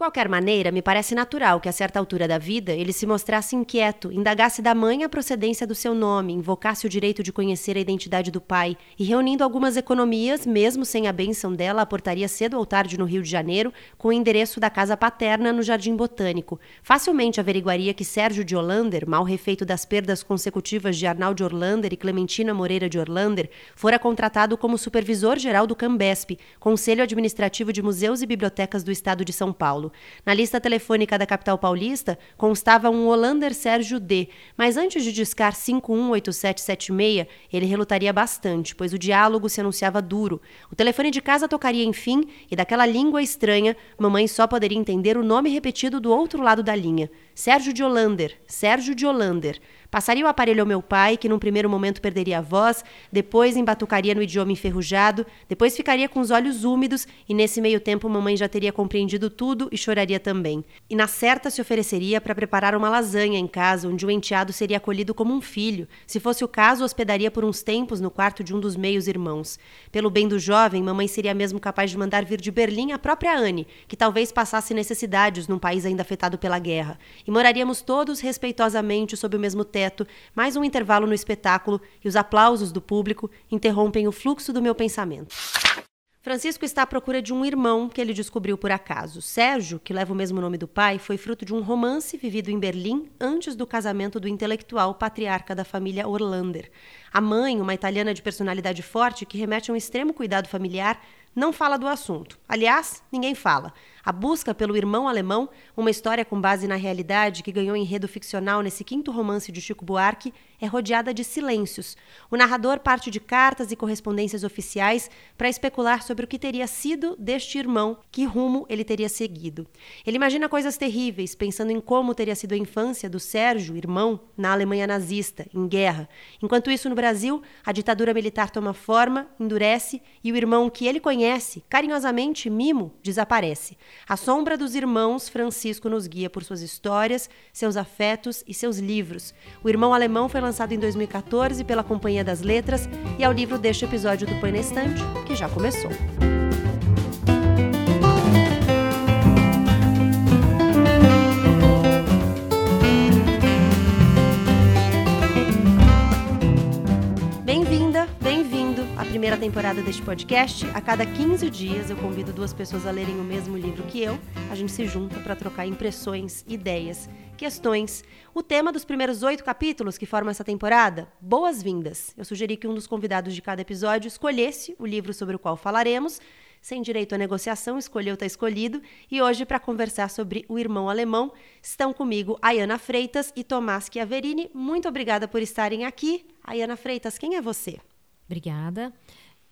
qualquer maneira, me parece natural que a certa altura da vida ele se mostrasse inquieto, indagasse da mãe a procedência do seu nome, invocasse o direito de conhecer a identidade do pai e, reunindo algumas economias, mesmo sem a benção dela, aportaria cedo ou tarde no Rio de Janeiro com o endereço da casa paterna no Jardim Botânico. Facilmente averiguaria que Sérgio de Olander, mal refeito das perdas consecutivas de Arnaldo Orlander e Clementina Moreira de Orlander, fora contratado como supervisor geral do Cambesp, Conselho Administrativo de Museus e Bibliotecas do Estado de São Paulo. Na lista telefônica da capital paulista constava um Holander Sérgio D, mas antes de discar 518776, ele relutaria bastante, pois o diálogo se anunciava duro. O telefone de casa tocaria enfim, e daquela língua estranha, mamãe só poderia entender o nome repetido do outro lado da linha. Sérgio de Holander, Sérgio de Holander. Passaria o aparelho ao meu pai, que num primeiro momento perderia a voz, depois embatucaria no idioma enferrujado, depois ficaria com os olhos úmidos e nesse meio tempo mamãe já teria compreendido tudo e choraria também. E na certa se ofereceria para preparar uma lasanha em casa, onde o enteado seria acolhido como um filho. Se fosse o caso, hospedaria por uns tempos no quarto de um dos meios irmãos. Pelo bem do jovem, mamãe seria mesmo capaz de mandar vir de Berlim a própria Anne, que talvez passasse necessidades num país ainda afetado pela guerra. E moraríamos todos respeitosamente sob o mesmo teto mais um intervalo no espetáculo e os aplausos do público interrompem o fluxo do meu pensamento. Francisco está à procura de um irmão que ele descobriu por acaso. Sérgio, que leva o mesmo nome do pai, foi fruto de um romance vivido em Berlim antes do casamento do intelectual patriarca da família Orlander. A mãe, uma italiana de personalidade forte que remete a um extremo cuidado familiar, não fala do assunto. Aliás, ninguém fala. A busca pelo irmão alemão, uma história com base na realidade que ganhou enredo ficcional nesse quinto romance de Chico Buarque, é rodeada de silêncios. O narrador parte de cartas e correspondências oficiais para especular sobre o que teria sido deste irmão, que rumo ele teria seguido. Ele imagina coisas terríveis, pensando em como teria sido a infância do Sérgio, irmão, na Alemanha nazista, em guerra. Enquanto isso, no Brasil, a ditadura militar toma forma, endurece e o irmão que ele conhece, carinhosamente Mimo, desaparece. A sombra dos irmãos, Francisco nos guia por suas histórias, seus afetos e seus livros. O irmão alemão foi lançado em 2014 pela Companhia das Letras e é o livro deste episódio do Põe na Estante, que já começou. Primeira temporada deste podcast. A cada 15 dias eu convido duas pessoas a lerem o mesmo livro que eu. A gente se junta para trocar impressões, ideias questões. O tema dos primeiros oito capítulos que formam essa temporada? Boas-vindas. Eu sugeri que um dos convidados de cada episódio escolhesse o livro sobre o qual falaremos. Sem direito à negociação, escolheu tá escolhido. E hoje, para conversar sobre o irmão alemão, estão comigo Ayana Freitas e Tomás Chiaverini. Muito obrigada por estarem aqui. Ayana Freitas, quem é você? Obrigada.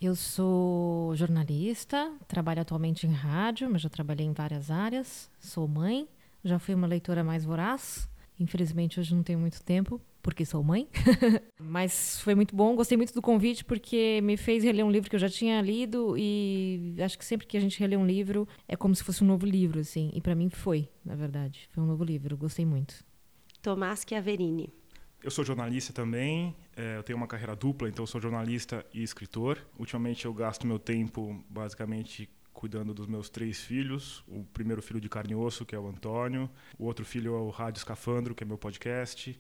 Eu sou jornalista, trabalho atualmente em rádio, mas já trabalhei em várias áreas. Sou mãe, já fui uma leitora mais voraz. Infelizmente hoje não tenho muito tempo, porque sou mãe. Mas foi muito bom, gostei muito do convite porque me fez reler um livro que eu já tinha lido e acho que sempre que a gente relê um livro é como se fosse um novo livro, assim. E para mim foi, na verdade, foi um novo livro, gostei muito. Tomás Chiaverini. Eu sou jornalista também, eu tenho uma carreira dupla, então sou jornalista e escritor. Ultimamente eu gasto meu tempo basicamente cuidando dos meus três filhos. O primeiro filho de carne e osso, que é o Antônio. O outro filho é o Rádio Escafandro, que é meu podcast.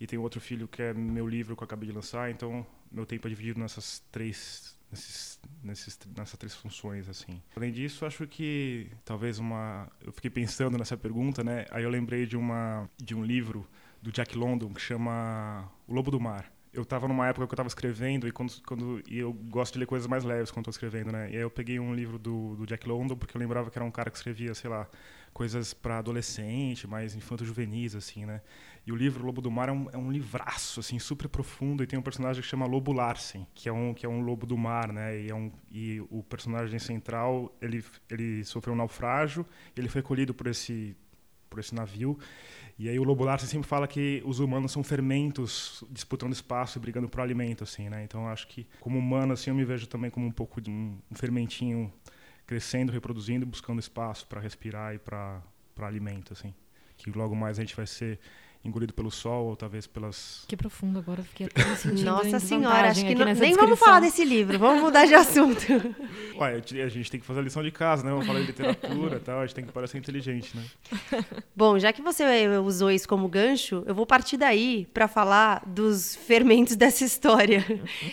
E tem outro filho que é meu livro que eu acabei de lançar. Então, meu tempo é dividido nessas três nesses, nesses, nessas três funções assim. Além disso, acho que talvez uma, eu fiquei pensando nessa pergunta, né? Aí eu lembrei de uma de um livro do Jack London que chama O Lobo do Mar eu estava numa época que eu estava escrevendo e quando, quando e eu gosto de ler coisas mais leves quando estou escrevendo, né? E aí eu peguei um livro do, do Jack London porque eu lembrava que era um cara que escrevia, sei lá, coisas para adolescente, mais infanto-juvenis, assim, né? E o livro Lobo do Mar é um, é um livraço, assim, super profundo e tem um personagem que chama Lobo Larsen, que é um que é um lobo do mar, né? E, é um, e o personagem central ele ele sofreu um naufrágio, ele foi colhido por esse por esse navio e aí o Lobo Larsen sempre fala que os humanos são fermentos disputando espaço e brigando por alimento, assim, né? Então acho que como humano, assim, eu me vejo também como um pouco de um, um fermentinho crescendo, reproduzindo, buscando espaço para respirar e para para alimento, assim. Que logo mais a gente vai ser engolido pelo sol ou talvez pelas. Que profundo agora, fiquei até Nossa senhora, acho que não, nem descrição. vamos falar desse livro, vamos mudar de assunto. Ué, a gente tem que fazer a lição de casa, né? Vamos falar de literatura e tal, a gente tem que parecer inteligente, né? Bom, já que você usou isso como gancho, eu vou partir daí para falar dos fermentos dessa história,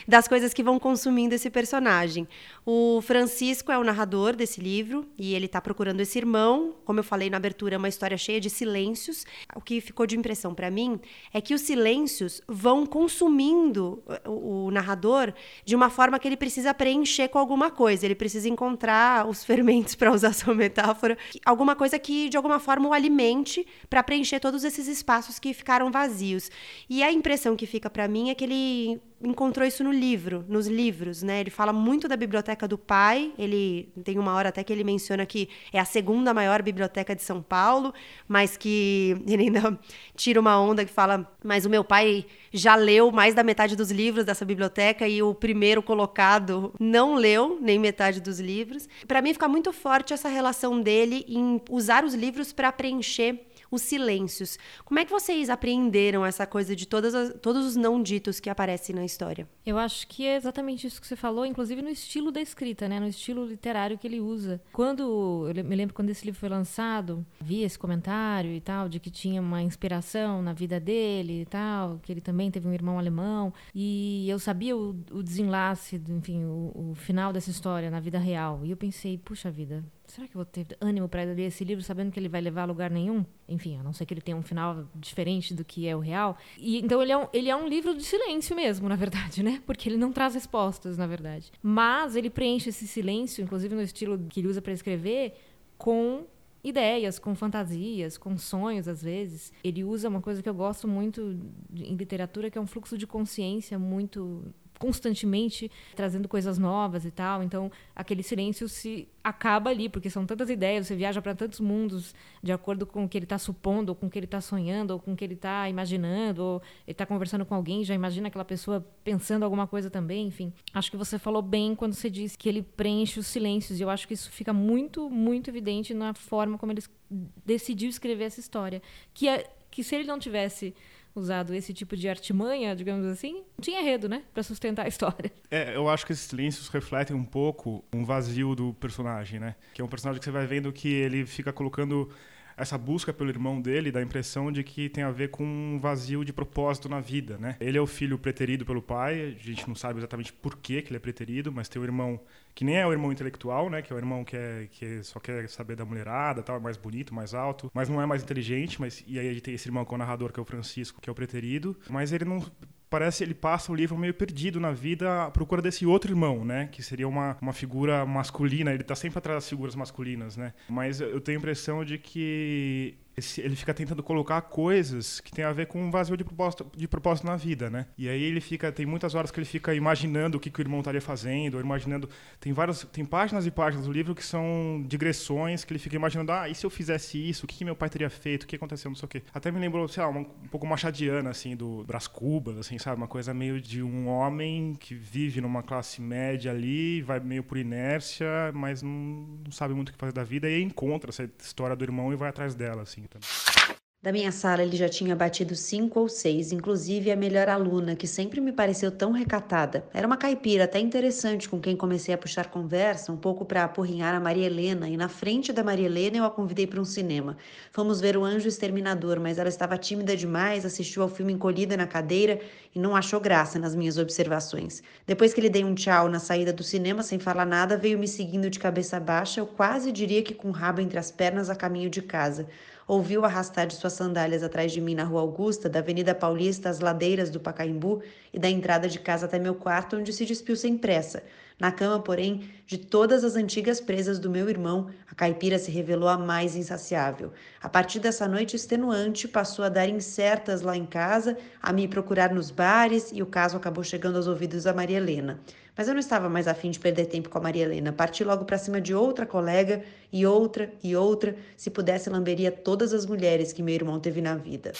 das coisas que vão consumindo esse personagem. O Francisco é o narrador desse livro e ele está procurando esse irmão. Como eu falei na abertura, é uma história cheia de silêncios. O que ficou de impressão para mim é que os silêncios vão consumindo o, o narrador de uma forma que ele precisa preencher com alguma coisa. Ele precisa encontrar os fermentos, para usar sua metáfora, alguma coisa que de alguma forma o alimente para preencher todos esses espaços que ficaram vazios. E a impressão que fica para mim é que ele encontrou isso no livro, nos livros, né? Ele fala muito da biblioteca do pai. Ele tem uma hora até que ele menciona que é a segunda maior biblioteca de São Paulo, mas que ele ainda tira uma onda que fala: "Mas o meu pai já leu mais da metade dos livros dessa biblioteca e o primeiro colocado não leu nem metade dos livros". Para mim fica muito forte essa relação dele em usar os livros para preencher os silêncios. Como é que vocês apreenderam essa coisa de as, todos os não ditos que aparecem na história? Eu acho que é exatamente isso que você falou, inclusive no estilo da escrita, né? no estilo literário que ele usa. Quando, eu me lembro quando esse livro foi lançado, vi esse comentário e tal, de que tinha uma inspiração na vida dele e tal, que ele também teve um irmão alemão, e eu sabia o, o desenlace, enfim, o, o final dessa história na vida real. E eu pensei, puxa vida, será que eu vou ter ânimo para ler esse livro sabendo que ele vai levar a lugar nenhum? Enfim, a não ser que ele tenha um final diferente do que é o real. E então ele é um, ele é um livro de silêncio mesmo, na verdade, né? Porque ele não traz respostas, na verdade. Mas ele preenche esse silêncio, inclusive no estilo que ele usa para escrever, com ideias, com fantasias, com sonhos às vezes. Ele usa uma coisa que eu gosto muito em literatura, que é um fluxo de consciência muito constantemente trazendo coisas novas e tal. Então, aquele silêncio se acaba ali, porque são tantas ideias, você viaja para tantos mundos de acordo com o que ele está supondo, ou com o que ele está sonhando, ou com o que ele está imaginando, ou ele está conversando com alguém, já imagina aquela pessoa pensando alguma coisa também, enfim. Acho que você falou bem quando você disse que ele preenche os silêncios, e eu acho que isso fica muito, muito evidente na forma como ele decidiu escrever essa história, que é que se ele não tivesse usado esse tipo de artimanha, digamos assim, tinha enredo, né? Para sustentar a história. É, eu acho que esses silêncios refletem um pouco um vazio do personagem, né? Que é um personagem que você vai vendo que ele fica colocando essa busca pelo irmão dele dá a impressão de que tem a ver com um vazio de propósito na vida, né? Ele é o filho preterido pelo pai, a gente não sabe exatamente por que, ele é preterido, mas tem o irmão que nem é o irmão intelectual, né? Que é o irmão que, é, que só quer saber da mulherada, tal, é mais bonito, mais alto, mas não é mais inteligente, mas e aí a gente tem esse irmão que é o narrador, que é o Francisco, que é o preterido, mas ele não parece ele passa o livro meio perdido na vida à procura desse outro irmão, né? Que seria uma, uma figura masculina. Ele está sempre atrás das figuras masculinas, né? Mas eu tenho a impressão de que ele fica tentando colocar coisas que tem a ver com um vazio de propósito, de propósito na vida, né? E aí ele fica, tem muitas horas que ele fica imaginando o que, que o irmão estaria fazendo, ou imaginando, tem várias, tem páginas e páginas do livro que são digressões que ele fica imaginando, ah, e se eu fizesse isso, o que, que meu pai teria feito, o que aconteceu, não sei o quê. Até me lembrou, sei lá, um, um pouco machadiana, assim, do Brás Cubas, assim, sabe? Uma coisa meio de um homem que vive numa classe média ali, vai meio por inércia, mas não, não sabe muito o que fazer da vida, e encontra essa história do irmão e vai atrás dela, assim também. Da minha sala ele já tinha batido cinco ou seis, inclusive a melhor aluna, que sempre me pareceu tão recatada. Era uma caipira até interessante com quem comecei a puxar conversa, um pouco para apurrinhar a Maria Helena, e na frente da Maria Helena eu a convidei para um cinema. Fomos ver o Anjo Exterminador, mas ela estava tímida demais, assistiu ao filme encolhida na cadeira e não achou graça nas minhas observações. Depois que lhe dei um tchau na saída do cinema sem falar nada, veio me seguindo de cabeça baixa, eu quase diria que com o rabo entre as pernas a caminho de casa ouviu arrastar de suas sandálias atrás de mim na Rua Augusta, da Avenida Paulista às ladeiras do Pacaembu e da entrada de casa até meu quarto, onde se despiu sem pressa. Na cama, porém, de todas as antigas presas do meu irmão, a caipira se revelou a mais insaciável. A partir dessa noite extenuante, passou a dar incertas lá em casa, a me procurar nos bares e o caso acabou chegando aos ouvidos da Maria Helena. Mas eu não estava mais afim de perder tempo com a Maria Helena. Parti logo para cima de outra colega e outra e outra. Se pudesse, lamberia todas as mulheres que meu irmão teve na vida.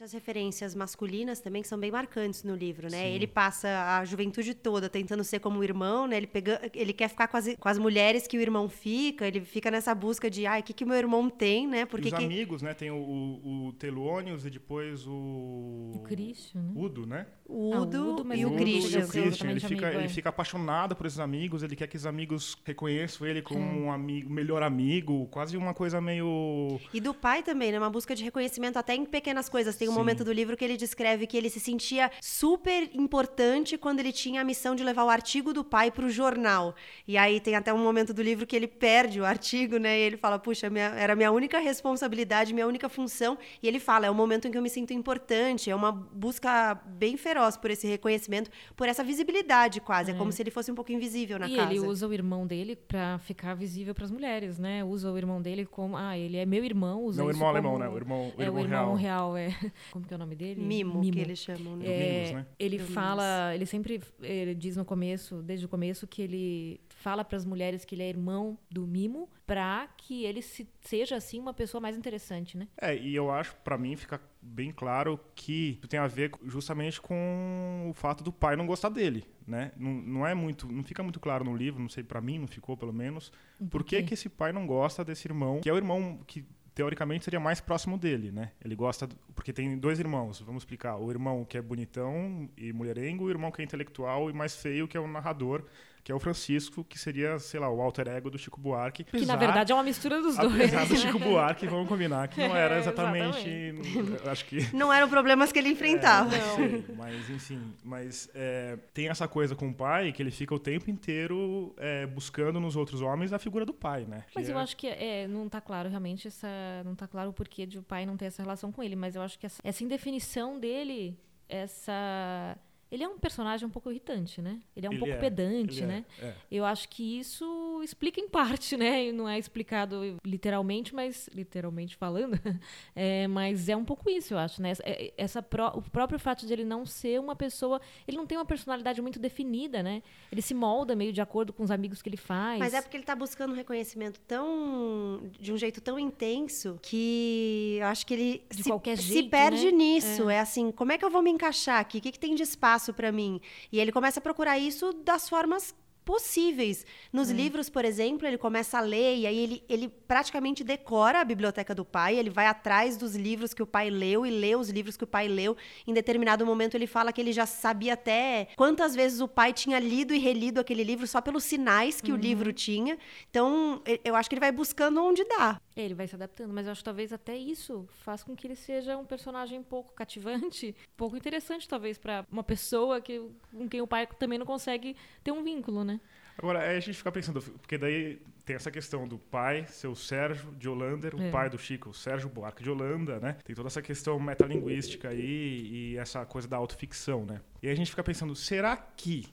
As referências masculinas também que são bem marcantes no livro, né? Sim. Ele passa a juventude toda tentando ser como o irmão, né? Ele, pega, ele quer ficar com as, com as mulheres que o irmão fica, ele fica nessa busca de, ai, o que, que meu irmão tem, né? Porque os que... amigos, né? Tem o, o, o Telônios e depois o... O Christian, né? Udo, né? O Udo, ah, o Udo e o, o Christian. E o Christian. Ele, fica, amigo, ele é. fica apaixonado por esses amigos, ele quer que os amigos reconheçam ele como é. um amigo, melhor amigo, quase uma coisa meio... E do pai também, né? Uma busca de reconhecimento até em pequenas coisas. Tem um Sim. momento do livro que ele descreve que ele se sentia super importante quando ele tinha a missão de levar o artigo do pai para o jornal. E aí tem até um momento do livro que ele perde o artigo, né? E ele fala: Puxa, minha, era minha única responsabilidade, minha única função. E ele fala: É o momento em que eu me sinto importante. É uma busca bem feroz por esse reconhecimento, por essa visibilidade quase. É, é como se ele fosse um pouco invisível na e casa. E ele usa o irmão dele para ficar visível para as mulheres, né? Usa o irmão dele como: Ah, ele é meu irmão. Usa Não, o irmão alemão, né? O irmão, o irmão, é, o irmão real. real. é. Como que é o nome dele? Mimo, Mimo. que eles chamam, né? É, né? Ele Domingos. fala, ele sempre ele diz no começo, desde o começo, que ele fala para as mulheres que ele é irmão do Mimo para que ele se, seja assim uma pessoa mais interessante, né? É, e eu acho para mim fica bem claro que tem a ver justamente com o fato do pai não gostar dele, né? Não, não é muito, não fica muito claro no livro, não sei para mim, não ficou pelo menos, por, que que esse pai não gosta desse irmão, que é o irmão que teoricamente seria mais próximo dele, né? Ele gosta porque tem dois irmãos, vamos explicar, o irmão que é bonitão e mulherengo, e o irmão que é intelectual e mais feio, que é o narrador, que é o Francisco, que seria, sei lá, o alter ego do Chico Buarque. Que na verdade é uma mistura dos dois. Apesar do Chico Buarque, vamos combinar, que não era exatamente. É, acho que. Não eram problemas que ele enfrentava. É, sei, mas, enfim. Mas é, tem essa coisa com o pai que ele fica o tempo inteiro é, buscando nos outros homens a figura do pai, né? Mas eu é acho que é, não está claro realmente essa. Não está claro o porquê de o pai não ter essa relação com ele, mas eu acho que essa, essa indefinição dele, essa ele é um personagem um pouco irritante, né? Ele é um ele pouco é, pedante, né? É, é. Eu acho que isso explica em parte, né? E não é explicado literalmente, mas literalmente falando, é, mas é um pouco isso, eu acho, né? É, essa pró o próprio fato de ele não ser uma pessoa, ele não tem uma personalidade muito definida, né? Ele se molda meio de acordo com os amigos que ele faz. Mas é porque ele está buscando um reconhecimento tão de um jeito tão intenso que eu acho que ele de se, qualquer jeito, se perde né? nisso. É. é assim, como é que eu vou me encaixar aqui? O que, que tem de espaço? Espaço para mim. E ele começa a procurar isso das formas possíveis. Nos é. livros, por exemplo, ele começa a ler e aí ele, ele praticamente decora a biblioteca do pai, ele vai atrás dos livros que o pai leu e lê os livros que o pai leu. Em determinado momento ele fala que ele já sabia até quantas vezes o pai tinha lido e relido aquele livro só pelos sinais que uhum. o livro tinha. Então, eu acho que ele vai buscando onde dá. Ele vai se adaptando, mas eu acho que talvez até isso faça com que ele seja um personagem pouco cativante, pouco interessante talvez para uma pessoa que com quem o pai também não consegue ter um vínculo, né? Agora, a gente fica pensando, porque daí tem essa questão do pai, seu Sérgio de Holanda, o é. pai do Chico, o Sérgio Buarque de Holanda, né? Tem toda essa questão metalinguística aí e essa coisa da autoficção, né? E aí a gente fica pensando, será que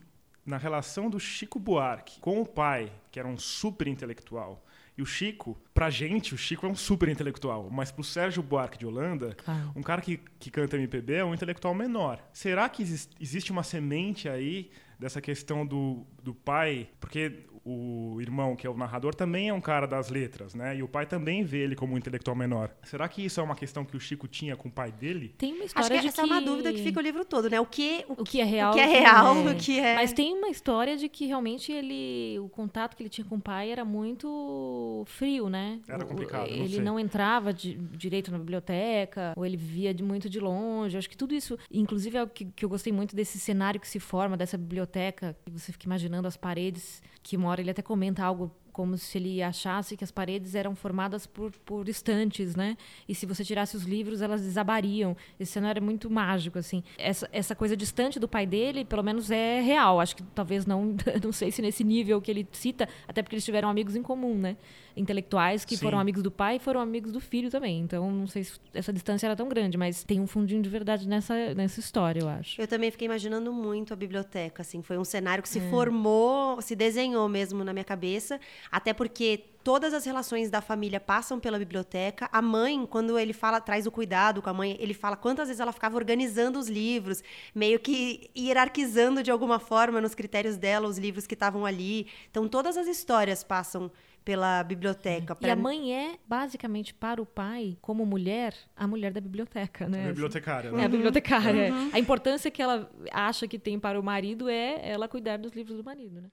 na relação do Chico Buarque com o pai, que era um super intelectual, e o Chico, pra gente, o Chico é um super intelectual, mas pro Sérgio Buarque de Holanda, claro. um cara que, que canta MPB é um intelectual menor. Será que existe uma semente aí dessa questão do, do pai, porque o irmão, que é o narrador, também é um cara das letras, né? E o pai também vê ele como um intelectual menor. Será que isso é uma questão que o Chico tinha com o pai dele? Tem uma história Acho que de essa que... é uma dúvida que fica o livro todo, né? O que, o, o que é real, o que é real, é. o que é... Mas tem uma história de que realmente ele, o contato que ele tinha com o pai era muito frio, né? Era complicado, Ele não, não entrava de, direito na biblioteca, ou ele via de muito de longe. Acho que tudo isso, inclusive é o que, que eu gostei muito desse cenário que se forma dessa biblioteca, que você fica imaginando as paredes, que uma hora ele até comenta algo como se ele achasse que as paredes eram formadas por, por estantes, né? E se você tirasse os livros, elas desabariam. Esse cenário é muito mágico, assim. Essa, essa coisa distante do pai dele, pelo menos, é real. Acho que talvez não, não sei se nesse nível que ele cita, até porque eles tiveram amigos em comum, né? Intelectuais que Sim. foram amigos do pai e foram amigos do filho também. Então, não sei se essa distância era tão grande, mas tem um fundinho de verdade nessa, nessa história, eu acho. Eu também fiquei imaginando muito a biblioteca, assim. Foi um cenário que se é. formou, se desenhou mesmo na minha cabeça, até porque todas as relações da família passam pela biblioteca. A mãe, quando ele fala, traz o cuidado com a mãe, ele fala quantas vezes ela ficava organizando os livros, meio que hierarquizando de alguma forma nos critérios dela os livros que estavam ali. Então todas as histórias passam pela biblioteca. Pra... E a mãe é, basicamente, para o pai, como mulher, a mulher da biblioteca, né? A bibliotecária. Né? É a bibliotecária. Uhum. A importância que ela acha que tem para o marido é ela cuidar dos livros do marido, né?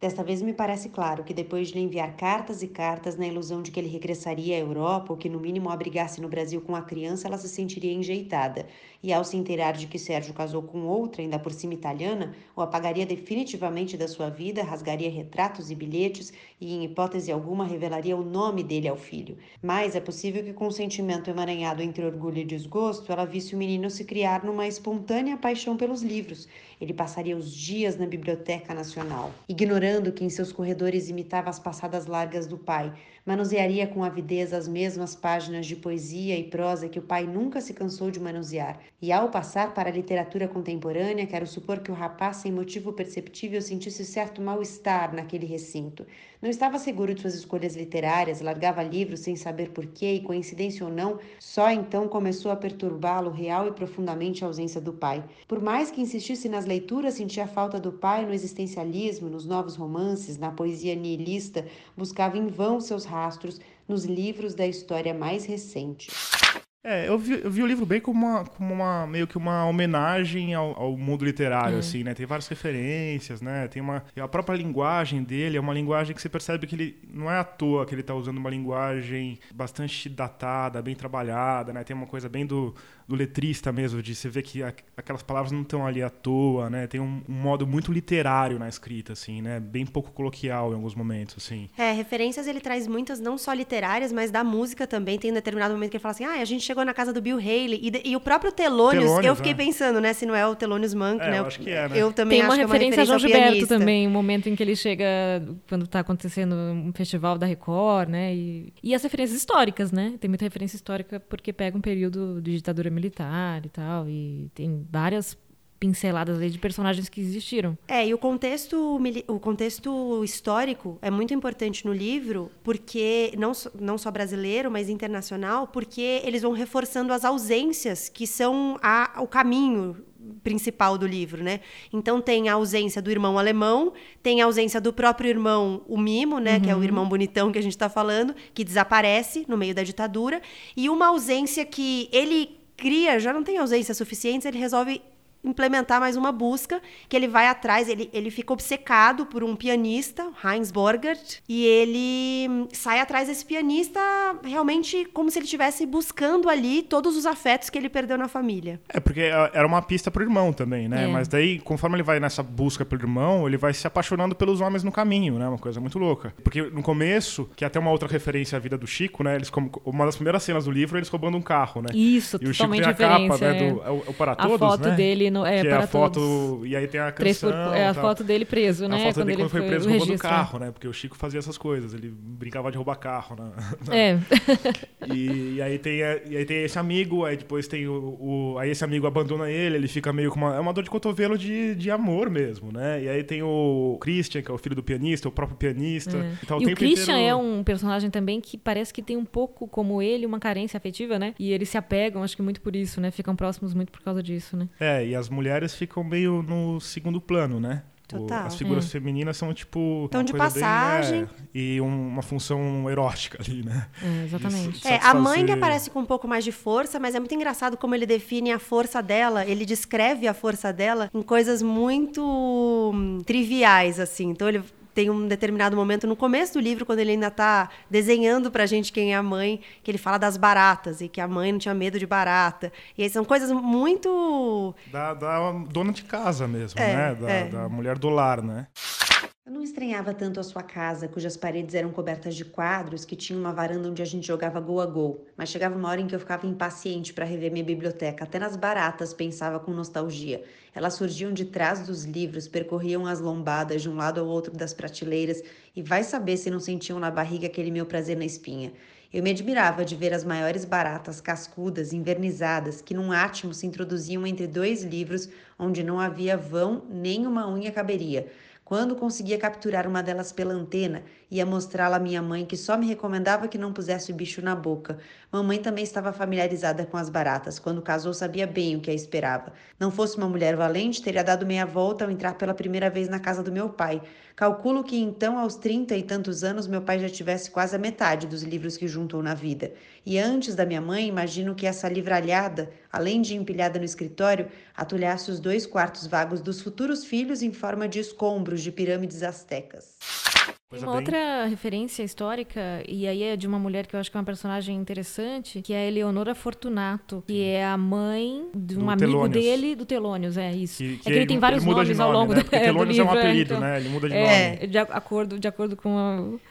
Desta vez me parece claro que depois de lhe enviar cartas e cartas na ilusão de que ele regressaria à Europa ou que no mínimo abrigasse no Brasil com a criança, ela se sentiria enjeitada. E ao se inteirar de que Sérgio casou com outra, ainda por cima italiana, o apagaria definitivamente da sua vida, rasgaria retratos e bilhetes e, em hipótese alguma, revelaria o nome dele ao filho. Mas é possível que, com um sentimento emaranhado entre orgulho e desgosto, ela visse o menino se criar numa espontânea paixão pelos livros ele passaria os dias na Biblioteca Nacional, ignorando que em seus corredores imitava as passadas largas do pai, manusearia com avidez as mesmas páginas de poesia e prosa que o pai nunca se cansou de manusear. E ao passar para a literatura contemporânea, quero supor que o rapaz, sem motivo perceptível, sentisse certo mal-estar naquele recinto. Não estava seguro de suas escolhas literárias, largava livros sem saber porquê e, coincidência ou não, só então começou a perturbá-lo real e profundamente a ausência do pai. Por mais que insistisse nas leituras, sentia falta do pai no existencialismo, nos novos romances, na poesia nihilista, buscava em vão seus rastros nos livros da história mais recente. É, eu vi, eu vi o livro bem como uma, como uma meio que uma homenagem ao, ao mundo literário, é. assim, né? Tem várias referências, né? Tem uma a própria linguagem dele é uma linguagem que você percebe que ele não é à toa que ele está usando uma linguagem bastante datada, bem trabalhada, né? Tem uma coisa bem do do letrista mesmo, de você ver que aquelas palavras não estão ali à toa, né? Tem um, um, modo muito literário na escrita, assim, né? Bem pouco coloquial em alguns momentos, assim. É, referências ele traz muitas, não só literárias, mas da música também. Tem um determinado momento que ele fala assim, ah, a gente chegou na casa do Bill Haley. E, de, e o próprio Telônios, Telônios eu fiquei né? pensando, né? Se não é o Telônios Monk, é, né? Eu acho que é, né? Eu também Tem uma acho referência que é uma referência a João Gilberto também, um momento em que ele chega, quando está acontecendo um festival da Record, né? E, e as referências históricas, né? Tem muita referência histórica porque pega um período de ditadura militar e tal. E tem várias pinceladas ali de personagens que existiram. É, e o contexto, o contexto histórico é muito importante no livro, porque não, não só brasileiro, mas internacional, porque eles vão reforçando as ausências que são a, o caminho principal do livro, né? Então tem a ausência do irmão alemão, tem a ausência do próprio irmão, o Mimo, né, uhum. que é o uhum. irmão bonitão que a gente está falando, que desaparece no meio da ditadura, e uma ausência que ele cria, já não tem ausência suficiente, ele resolve implementar mais uma busca, que ele vai atrás, ele, ele fica obcecado por um pianista, Heinz Borgert, e ele sai atrás desse pianista realmente como se ele estivesse buscando ali todos os afetos que ele perdeu na família. É, porque é, era uma pista pro irmão também, né? É. Mas daí, conforme ele vai nessa busca pelo irmão, ele vai se apaixonando pelos homens no caminho, né? Uma coisa muito louca. Porque no começo, que é até uma outra referência à vida do Chico, né? Eles, uma das primeiras cenas do livro, eles roubando um carro, né? Isso, e o Chico tem a capa, né? Do, é o, é o Para a Todos, foto né? dele no, é, que é a foto todos. e aí tem a canção. Por, é a foto dele preso, né? A foto quando dele quando foi preso roubando carro, né? Porque o Chico fazia essas coisas, ele brincava de roubar carro, né? É. e, e, aí tem e aí tem esse amigo, aí depois tem o, o, aí esse amigo abandona ele, ele fica meio com uma é uma dor de cotovelo de, de amor mesmo, né? E aí tem o Christian, que é o filho do pianista, o próprio pianista. É. Então, e o, o Christian inteiro... é um personagem também que parece que tem um pouco como ele uma carência afetiva, né? E eles se apegam, acho que muito por isso, né? Ficam próximos muito por causa disso, né? É, e as mulheres ficam meio no segundo plano, né? Total. As figuras é. femininas são tipo. Estão de passagem. Bem, é, e um, uma função erótica ali, né? É, exatamente. É, a mãe que aparece com um pouco mais de força, mas é muito engraçado como ele define a força dela, ele descreve a força dela em coisas muito hum, triviais, assim. Então ele tem um determinado momento no começo do livro, quando ele ainda está desenhando para a gente quem é a mãe, que ele fala das baratas e que a mãe não tinha medo de barata. E aí são coisas muito. Da, da dona de casa mesmo, é, né? Da, é. da mulher do lar, né? Estranhava tanto a sua casa, cujas paredes eram cobertas de quadros, que tinha uma varanda onde a gente jogava gol a gol. Mas chegava uma hora em que eu ficava impaciente para rever minha biblioteca. Até nas baratas pensava com nostalgia. Elas surgiam de trás dos livros, percorriam as lombadas de um lado ao outro das prateleiras e vai saber se não sentiam na barriga aquele meu prazer na espinha. Eu me admirava de ver as maiores baratas cascudas, invernizadas, que num átimo se introduziam entre dois livros onde não havia vão nem uma unha caberia. Quando conseguia capturar uma delas pela antena, Ia mostrá-la à minha mãe, que só me recomendava que não pusesse o bicho na boca. Mamãe também estava familiarizada com as baratas. Quando casou, sabia bem o que a esperava. Não fosse uma mulher valente, teria dado meia volta ao entrar pela primeira vez na casa do meu pai. Calculo que então, aos trinta e tantos anos, meu pai já tivesse quase a metade dos livros que juntou na vida. E antes da minha mãe, imagino que essa livralhada, além de empilhada no escritório, atulhasse os dois quartos vagos dos futuros filhos em forma de escombros de pirâmides astecas. Tem uma bem... outra referência histórica, e aí é de uma mulher que eu acho que é uma personagem interessante, que é a Eleonora Fortunato, que é a mãe de um do amigo Telônios. dele, do Telônios, é isso. Que, que é que ele, tem vários nomes nome, ao longo né? do, é, Telônios é um apelido, então, né? Ele muda de é, nome. De acordo, de acordo com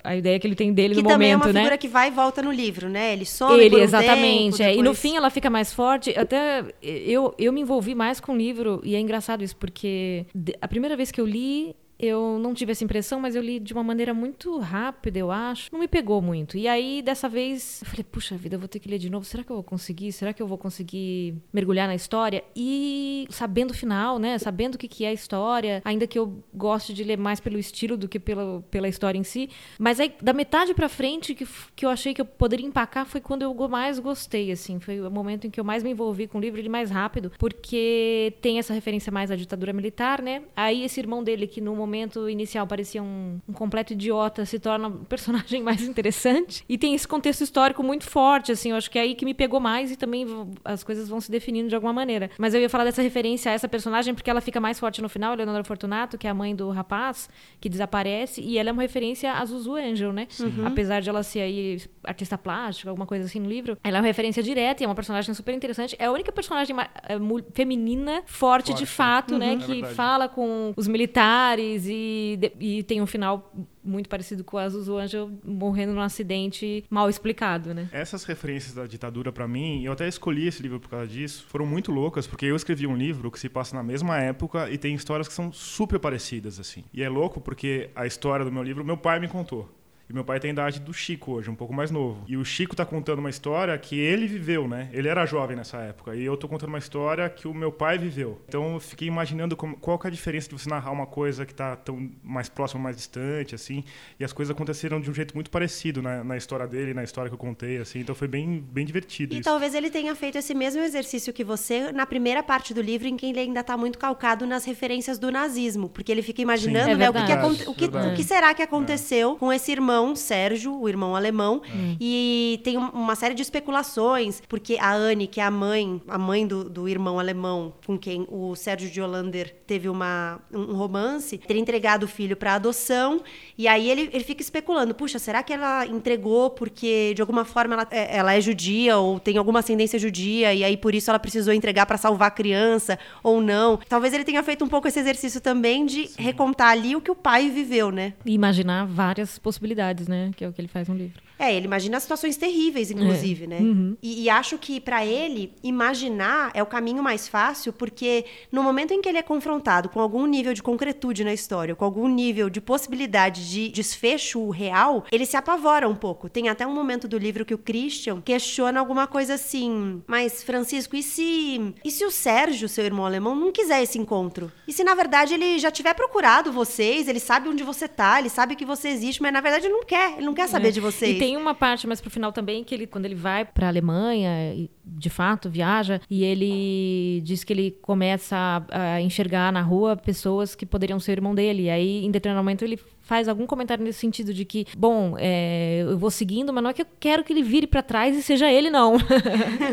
a, a ideia que ele tem dele que no momento, né? Que também é uma figura né? que vai e volta no livro, né? Ele some Ele, um exatamente. Tempo, é. E no fim ela fica mais forte. Até eu, eu me envolvi mais com o livro, e é engraçado isso, porque a primeira vez que eu li, eu não tive essa impressão, mas eu li de uma maneira muito rápida, eu acho. Não me pegou muito. E aí, dessa vez, eu falei, puxa vida, eu vou ter que ler de novo. Será que eu vou conseguir? Será que eu vou conseguir mergulhar na história? E sabendo o final, né? Sabendo o que, que é a história, ainda que eu goste de ler mais pelo estilo do que pela, pela história em si. Mas aí, da metade pra frente, que, que eu achei que eu poderia empacar foi quando eu mais gostei, assim. Foi o momento em que eu mais me envolvi com o livro, ele mais rápido, porque tem essa referência mais à ditadura militar, né? Aí esse irmão dele, que no momento momento inicial parecia um, um completo idiota, se torna um personagem mais interessante. E tem esse contexto histórico muito forte, assim, eu acho que é aí que me pegou mais e também as coisas vão se definindo de alguma maneira. Mas eu ia falar dessa referência a essa personagem porque ela fica mais forte no final, Leonora Fortunato, que é a mãe do rapaz que desaparece, e ela é uma referência a Zuzu Angel, né? Uhum. Apesar de ela ser aí artista plástica, alguma coisa assim no livro, ela é uma referência direta e é uma personagem super interessante. É a única personagem é, feminina forte, forte. de fato, né? uhum. né? É que verdade. fala com os militares e, e tem um final muito parecido com o Azuzu Angel morrendo num acidente mal explicado, né? Essas referências da ditadura para mim, eu até escolhi esse livro por causa disso, foram muito loucas, porque eu escrevi um livro que se passa na mesma época e tem histórias que são super parecidas assim. E é louco porque a história do meu livro meu pai me contou. E meu pai tem a idade do Chico hoje, um pouco mais novo. E o Chico tá contando uma história que ele viveu, né? Ele era jovem nessa época. E eu tô contando uma história que o meu pai viveu. Então eu fiquei imaginando como, qual que é a diferença de você narrar uma coisa que tá tão mais próxima, mais distante, assim. E as coisas aconteceram de um jeito muito parecido na, na história dele, na história que eu contei, assim. Então foi bem, bem divertido. E isso. talvez ele tenha feito esse mesmo exercício que você na primeira parte do livro, em que ele ainda tá muito calcado nas referências do nazismo. Porque ele fica imaginando, né, o, que, que, o, que, o que será que aconteceu é. com esse irmão, Sérgio, o irmão alemão. Hum. E tem uma série de especulações, porque a Anne, que é a mãe, a mãe do, do irmão alemão, com quem o Sérgio de Hollander teve uma, um romance, teria entregado o filho para adoção. E aí ele, ele fica especulando: puxa, será que ela entregou porque de alguma forma ela, é, ela é judia ou tem alguma ascendência judia e aí por isso ela precisou entregar para salvar a criança ou não? Talvez ele tenha feito um pouco esse exercício também de Sim. recontar ali o que o pai viveu, né? Imaginar várias possibilidades, né? Que é o que ele faz no livro. É, ele imagina situações terríveis, inclusive, é. né? Uhum. E, e, acho que para ele imaginar é o caminho mais fácil, porque no momento em que ele é confrontado com algum nível de concretude na história, com algum nível de possibilidade de desfecho real, ele se apavora um pouco. Tem até um momento do livro que o Christian questiona alguma coisa assim: "Mas Francisco, e se e se o Sérgio, seu irmão alemão, não quiser esse encontro? E se na verdade ele já tiver procurado vocês, ele sabe onde você tá, ele sabe que você existe, mas na verdade ele não quer, ele não quer saber é. de vocês?" E tem uma parte mais pro final também que ele, quando ele vai pra Alemanha, e de fato viaja, e ele diz que ele começa a, a enxergar na rua pessoas que poderiam ser irmão dele. E aí, em determinado momento, ele faz algum comentário nesse sentido de que, bom, é, eu vou seguindo, mas não é que eu quero que ele vire para trás e seja ele, não.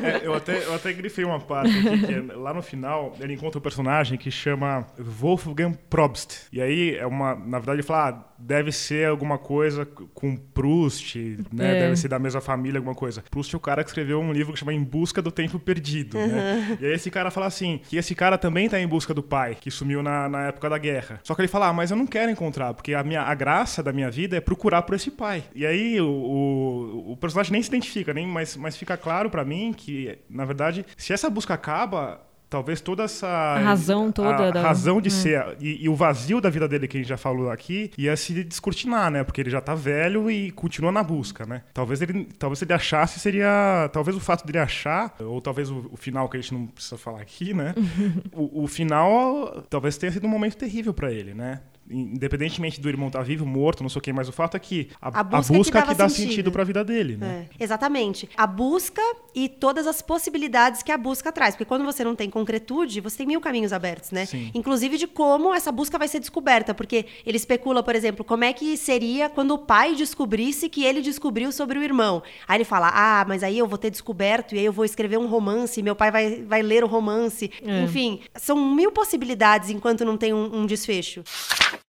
É, eu, até, eu até grifei uma parte aqui, que é, lá no final ele encontra um personagem que chama Wolfgang Probst. E aí, é uma, na verdade, ele fala, ah, deve ser alguma coisa com Proust, né? É. Deve ser da mesma família, alguma coisa. Proust é o cara que escreveu um livro que chama Em Busca do Tempo Perdido, uhum. né? E aí esse cara fala assim, que esse cara também tá em busca do pai, que sumiu na, na época da guerra. Só que ele fala, ah, mas eu não quero encontrar, porque a minha a graça da minha vida é procurar por esse pai. E aí o, o, o personagem nem se identifica, nem, mas, mas fica claro para mim que, na verdade, se essa busca acaba, talvez toda essa a razão toda a da... razão de é. ser e, e, o vazio da vida dele que a gente já falou aqui ia se descortinar, né? Porque ele já tá velho e continua na busca, né? Talvez ele talvez ele achasse seria talvez o fato dele achar ou talvez o, o final que a gente não precisa falar aqui, né? o, o, final talvez tenha sido um momento terrível para ele, né? Independentemente do irmão estar tá vivo, morto, não sei o que, mas o fato é que a, a busca, a busca que, que, dá sentido, sentido para a vida dele, né? É, exatamente. A busca e todas as possibilidades que a busca traz, porque quando você não tem concretude, você tem mil caminhos abertos, né? Sim. Inclusive de como essa busca vai ser descoberta, porque ele especula, por exemplo, como é que seria quando o pai descobrisse que ele descobriu sobre o irmão. Aí ele fala: "Ah, mas aí eu vou ter descoberto e aí eu vou escrever um romance, meu pai vai, vai ler o romance". É. Enfim, são mil possibilidades enquanto não tem um, um desfecho.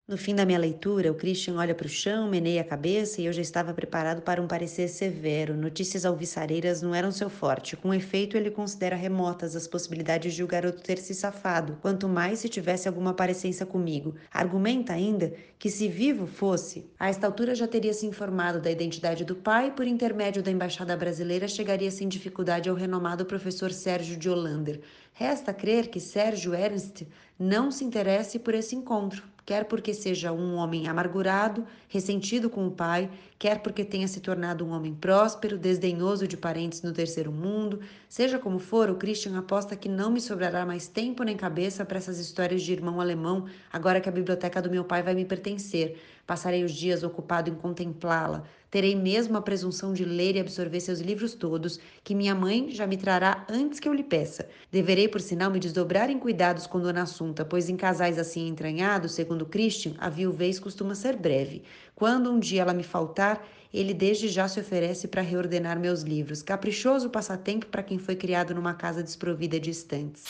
No fim da minha leitura, o Christian olha para o chão, meneia a cabeça e eu já estava preparado para um parecer severo. Notícias alviçareiras não eram seu forte. Com efeito, ele considera remotas as possibilidades de o garoto ter se safado, quanto mais se tivesse alguma parecência comigo. Argumenta ainda que, se vivo fosse, a esta altura já teria se informado da identidade do pai e, por intermédio da embaixada brasileira, chegaria sem dificuldade ao renomado professor Sérgio de Hollander. Resta crer que Sérgio Ernst não se interesse por esse encontro quer porque seja um homem amargurado, ressentido com o pai, quer porque tenha se tornado um homem próspero, desdenhoso de parentes no terceiro mundo. Seja como for, o Christian aposta que não me sobrará mais tempo nem cabeça para essas histórias de irmão alemão, agora que a biblioteca do meu pai vai me pertencer. Passarei os dias ocupado em contemplá-la. Terei mesmo a presunção de ler e absorver seus livros todos, que minha mãe já me trará antes que eu lhe peça. Deverei, por sinal, me desdobrar em cuidados com Dona Assunta, pois em casais assim entranhados, segundo Christian, a viuvez costuma ser breve. Quando um dia ela me faltar, ele desde já se oferece para reordenar meus livros. Caprichoso passatempo para quem foi criado numa casa desprovida de estantes.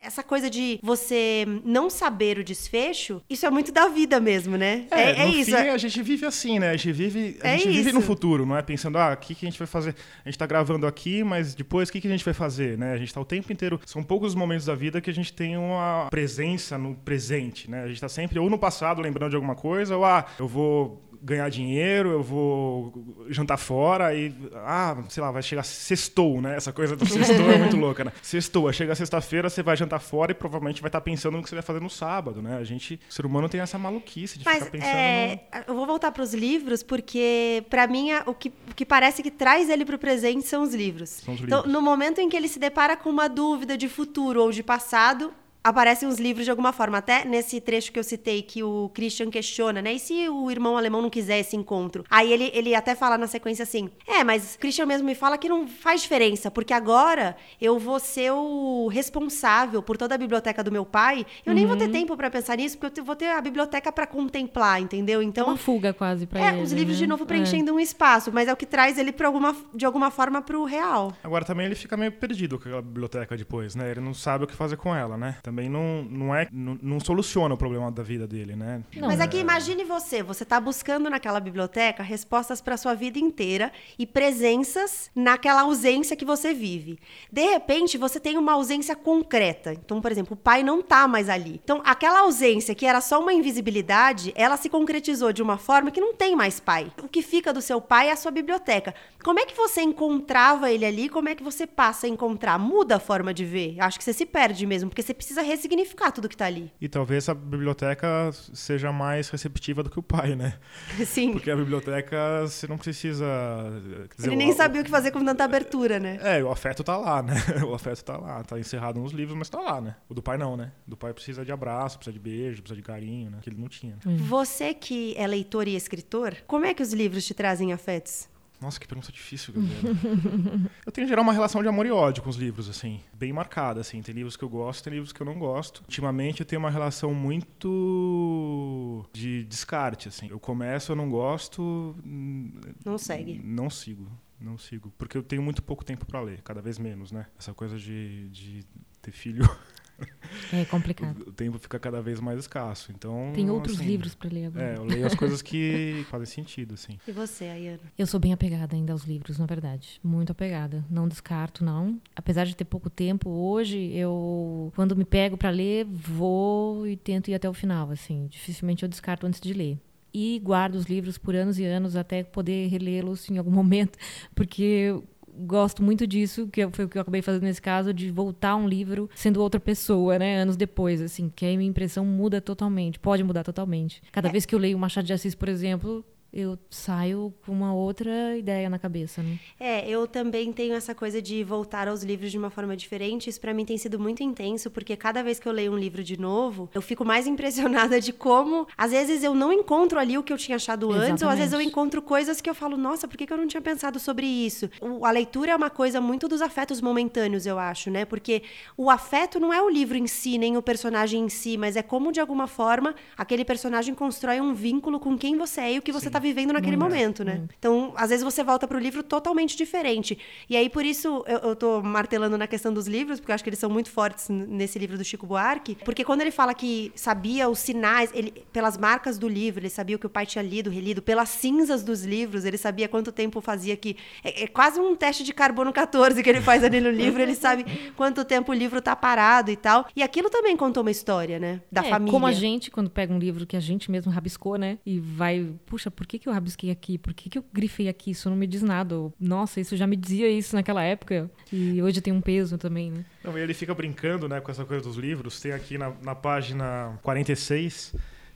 Essa coisa de você não saber o desfecho, isso é muito da vida mesmo, né? É, é, é no isso. Fim, a gente vive assim, né? A gente vive, a é gente vive no futuro, não é pensando, ah, o que, que a gente vai fazer? A gente tá gravando aqui, mas depois o que, que a gente vai fazer, né? A gente tá o tempo inteiro. São poucos os momentos da vida que a gente tem uma presença no presente, né? A gente tá sempre ou no passado lembrando de alguma coisa, ou ah, eu vou ganhar dinheiro, eu vou jantar fora e, ah, sei lá, vai chegar sextou, né? Essa coisa do sextou é muito louca, né? Sextou, chega sexta-feira, você vai jantar fora e provavelmente vai estar pensando no que você vai fazer no sábado, né? A gente, o ser humano tem essa maluquice de Mas, ficar pensando... É, no... Eu vou voltar para os livros, porque, para mim, o que, o que parece que traz ele para o presente são os livros. São os livros. Então, no momento em que ele se depara com uma dúvida de futuro ou de passado, aparecem os livros de alguma forma. Até nesse trecho que eu citei, que o Christian questiona, né? E se o irmão alemão não quiser esse encontro? Aí ele, ele até fala na sequência assim: É, mas Christian mesmo me fala que não faz diferença, porque agora eu vou ser o responsável por toda a biblioteca do meu pai. Eu uhum. nem vou ter uhum. tempo para pensar nisso, porque eu vou ter a biblioteca para contemplar, entendeu? Então. Uma fuga quase para é, ele. É, os livros né? de novo preenchendo é. um espaço, mas é o que traz ele pra alguma, de alguma forma pro real. Agora também ele fica meio perdido com aquela biblioteca depois, né? Ele não sabe o que fazer com ela, né? Também não, não não é não, não, soluciona o problema da vida dele, né? Não, Mas aqui é... imagine você, você está buscando naquela biblioteca respostas para sua vida inteira e presenças naquela ausência que você vive. De repente, você tem uma ausência concreta. Então, por exemplo, o pai não está mais ali. Então, aquela ausência que era só uma invisibilidade, ela se concretizou de uma forma que não tem mais pai. O que fica do seu pai é a sua biblioteca. Como é que você encontrava ele ali? Como é que você passa a encontrar? Muda a forma de ver. Acho que você se perde mesmo, porque você precisa ressignificar tudo que está ali. E talvez a biblioteca seja mais receptiva do que o pai, né? Sim. Porque a biblioteca você não precisa. Dizer, Ele nem o, sabia o que fazer com tanta abertura, né? É, o afeto tá lá, né? O afeto tá lá. Tá encerrado nos livros, mas tá lá, né? O do pai não, né? O do pai precisa de abraço, precisa de beijo, precisa de carinho, né? Que ele não tinha. Hum. Você que é leitor e escritor, como é que os livros te trazem afetos? Nossa, que pergunta difícil, Gabriela. eu tenho, em geral, uma relação de amor e ódio com os livros, assim, bem marcada, assim. Tem livros que eu gosto, tem livros que eu não gosto. Ultimamente, eu tenho uma relação muito de descarte, assim. Eu começo, eu não gosto... Não segue. Não sigo, não sigo. Porque eu tenho muito pouco tempo para ler, cada vez menos, né? Essa coisa de, de ter filho... É complicado. O, tempo fica cada vez mais escasso. Então. Tem outros assim, livros para ler agora. É, eu leio as coisas que fazem sentido, assim. E você, Ayana? Eu sou bem apegada ainda aos livros, na verdade. Muito apegada. Não descarto, não. Apesar de ter pouco tempo, hoje eu, quando me pego para ler, vou e tento ir até o final, assim. Dificilmente eu descarto antes de ler e guardo os livros por anos e anos até poder relê-los em algum momento, porque gosto muito disso, que foi o que eu acabei fazendo nesse caso, de voltar um livro sendo outra pessoa, né? Anos depois, assim, que aí minha impressão muda totalmente, pode mudar totalmente. Cada é. vez que eu leio Machado de Assis, por exemplo, eu saio com uma outra ideia na cabeça, né? É, eu também tenho essa coisa de voltar aos livros de uma forma diferente. Isso para mim tem sido muito intenso, porque cada vez que eu leio um livro de novo, eu fico mais impressionada de como, às vezes, eu não encontro ali o que eu tinha achado Exatamente. antes, ou às vezes eu encontro coisas que eu falo, nossa, por que, que eu não tinha pensado sobre isso? O, a leitura é uma coisa muito dos afetos momentâneos, eu acho, né? Porque o afeto não é o livro em si, nem o personagem em si, mas é como, de alguma forma, aquele personagem constrói um vínculo com quem você é e o que você está vivendo naquele momento, né? Então, às vezes você volta para o livro totalmente diferente. E aí, por isso, eu, tô martelando na questão dos livros, porque eu acho que eles são muito fortes nesse livro do Chico Buarque, porque quando ele fala que sabia os sinais, ele, pelas marcas do livro, ele sabia o que o pai tinha lido, relido, pelas cinzas dos livros, ele sabia quanto tempo fazia que. É, é quase um teste de carbono 14 que ele faz ali no livro, ele sabe quanto tempo o livro tá parado e tal. E aquilo também contou uma história, né? Da é, família. Como a gente, quando pega um livro que a gente mesmo rabiscou, né? E vai, puxa, por que, que eu rabisquei aqui? Por que, que eu grifei aqui? Isso não me diz nada. Nossa, isso já me dizia isso naquela época. E hoje tem um peso também, né? Não, ele fica brincando, né, com essa coisa dos livros. Tem aqui na, na página 46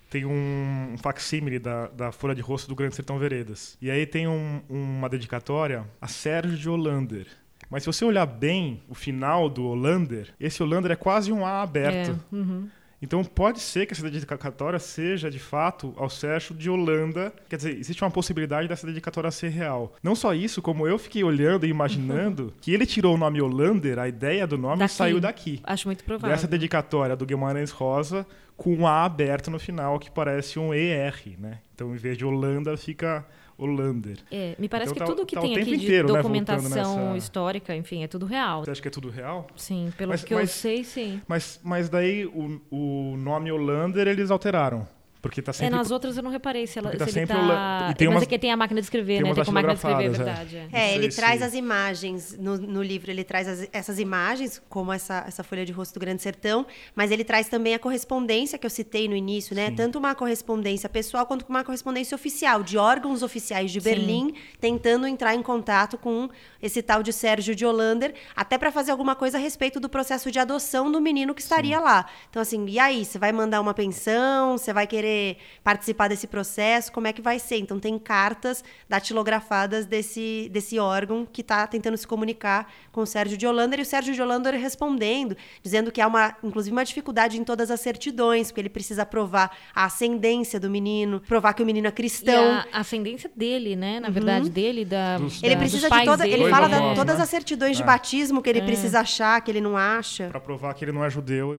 tem um, um facsímile da, da Folha de Rosto do Grande Sertão Veredas. E aí tem um, uma dedicatória a Sérgio de Holander. Mas se você olhar bem o final do Holander, esse Holander é quase um A aberto. É, uhum. Então pode ser que essa dedicatória seja de fato ao Sérgio de Holanda. Quer dizer, existe uma possibilidade dessa dedicatória ser real. Não só isso, como eu fiquei olhando e imaginando que ele tirou o nome Holander, a ideia do nome daqui. saiu daqui. Acho muito provável. Dessa dedicatória do Guimarães Rosa com um A aberto no final, que parece um ER, né? Então, em vez de Holanda, fica Holander. É, me parece então, que tá, tudo que tá tem aqui de inteiro, né, documentação né, nessa... histórica, enfim, é tudo real. Você acha que é tudo real? Sim, pelo mas, que mas, eu sei, sim. Mas, mas daí o, o nome Holander eles alteraram. Porque tá sempre... É, nas outras eu não reparei se, ela, tá se ele tá... E tem Mas umas... é que tem a máquina de escrever, tem né? Tem com a máquina de escrever, é verdade. É, é ele traz as imagens no, no livro, ele traz as, essas imagens, como essa, essa folha de rosto do Grande Sertão, mas ele traz também a correspondência que eu citei no início, né? Sim. Tanto uma correspondência pessoal quanto uma correspondência oficial, de órgãos oficiais de Berlim, Sim. tentando entrar em contato com esse tal de Sérgio de Hollander, até para fazer alguma coisa a respeito do processo de adoção do menino que estaria Sim. lá. Então, assim, e aí? Você vai mandar uma pensão? Você vai querer participar? participar desse processo, como é que vai ser. Então, tem cartas datilografadas desse, desse órgão que está tentando se comunicar com o Sérgio de Holanda, e o Sérgio de Holanda respondendo, dizendo que há, uma, inclusive, uma dificuldade em todas as certidões, porque ele precisa provar a ascendência do menino, provar que o menino é cristão. E a ascendência dele, né? Na uhum. verdade, dele, da. Dos, ele precisa de toda. Ele fala de todas as certidões é. de batismo que ele é. precisa achar, que ele não acha. Para provar que ele não é judeu.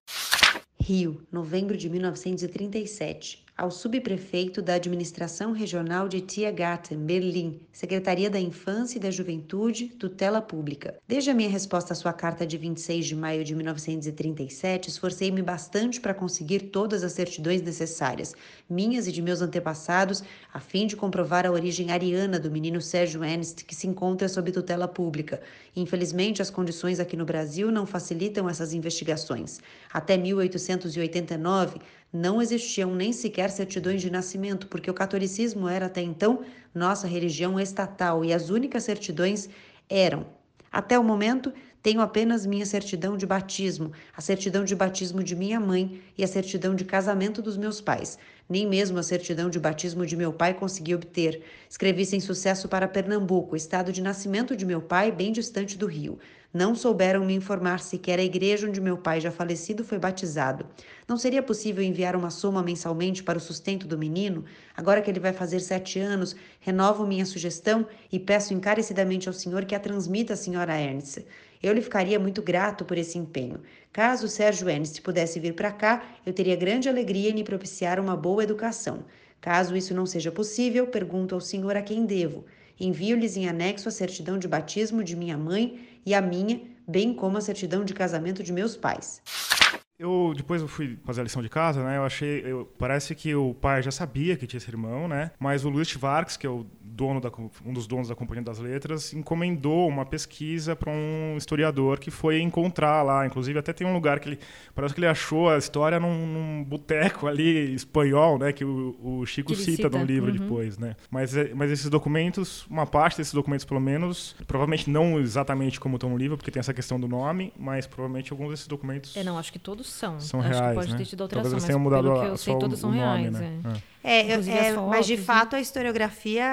Rio, novembro de 1937 ao subprefeito da Administração Regional de Tiergarten, Berlim, Secretaria da Infância e da Juventude, Tutela Pública. Desde a minha resposta à sua carta de 26 de maio de 1937, esforcei-me bastante para conseguir todas as certidões necessárias, minhas e de meus antepassados, a fim de comprovar a origem ariana do menino Sérgio Ernst, que se encontra sob tutela pública. Infelizmente, as condições aqui no Brasil não facilitam essas investigações. Até 1889, não existiam nem sequer certidões de nascimento, porque o catolicismo era até então nossa religião estatal e as únicas certidões eram. Até o momento, tenho apenas minha certidão de batismo, a certidão de batismo de minha mãe e a certidão de casamento dos meus pais. Nem mesmo a certidão de batismo de meu pai consegui obter. Escrevi sem sucesso para Pernambuco, estado de nascimento de meu pai, bem distante do Rio. Não souberam me informar sequer a igreja onde meu pai, já falecido, foi batizado. Não seria possível enviar uma soma mensalmente para o sustento do menino? Agora que ele vai fazer sete anos, renovo minha sugestão e peço encarecidamente ao senhor que a transmita à senhora Ernst. Eu lhe ficaria muito grato por esse empenho. Caso o Sérgio Ernst pudesse vir para cá, eu teria grande alegria em lhe propiciar uma boa educação. Caso isso não seja possível, pergunto ao senhor a quem devo. Envio-lhes em anexo a certidão de batismo de minha mãe e a minha, bem como a certidão de casamento de meus pais. Eu depois eu fui fazer a lição de casa, né? Eu achei, eu, parece que o pai já sabia que tinha esse irmão, né? Mas o Luiz Vargas, que é o dono da, um dos donos da Companhia das Letras, encomendou uma pesquisa para um historiador que foi encontrar lá. Inclusive, até tem um lugar que ele. Parece que ele achou a história num, num boteco ali espanhol, né? Que o, o Chico cita, cita no livro uhum. depois, né? Mas, é, mas esses documentos, uma parte desses documentos, pelo menos, provavelmente não exatamente como estão no livro, porque tem essa questão do nome, mas provavelmente alguns desses documentos. É, não, acho que todos são. São acho reais. Que pode né? ter tido alteração, Talvez eles tenham mudado pelo que eu sei, todos são reais. Nome, né? é. É. É, Inclusive é, fotos, mas de né? fato a historiografia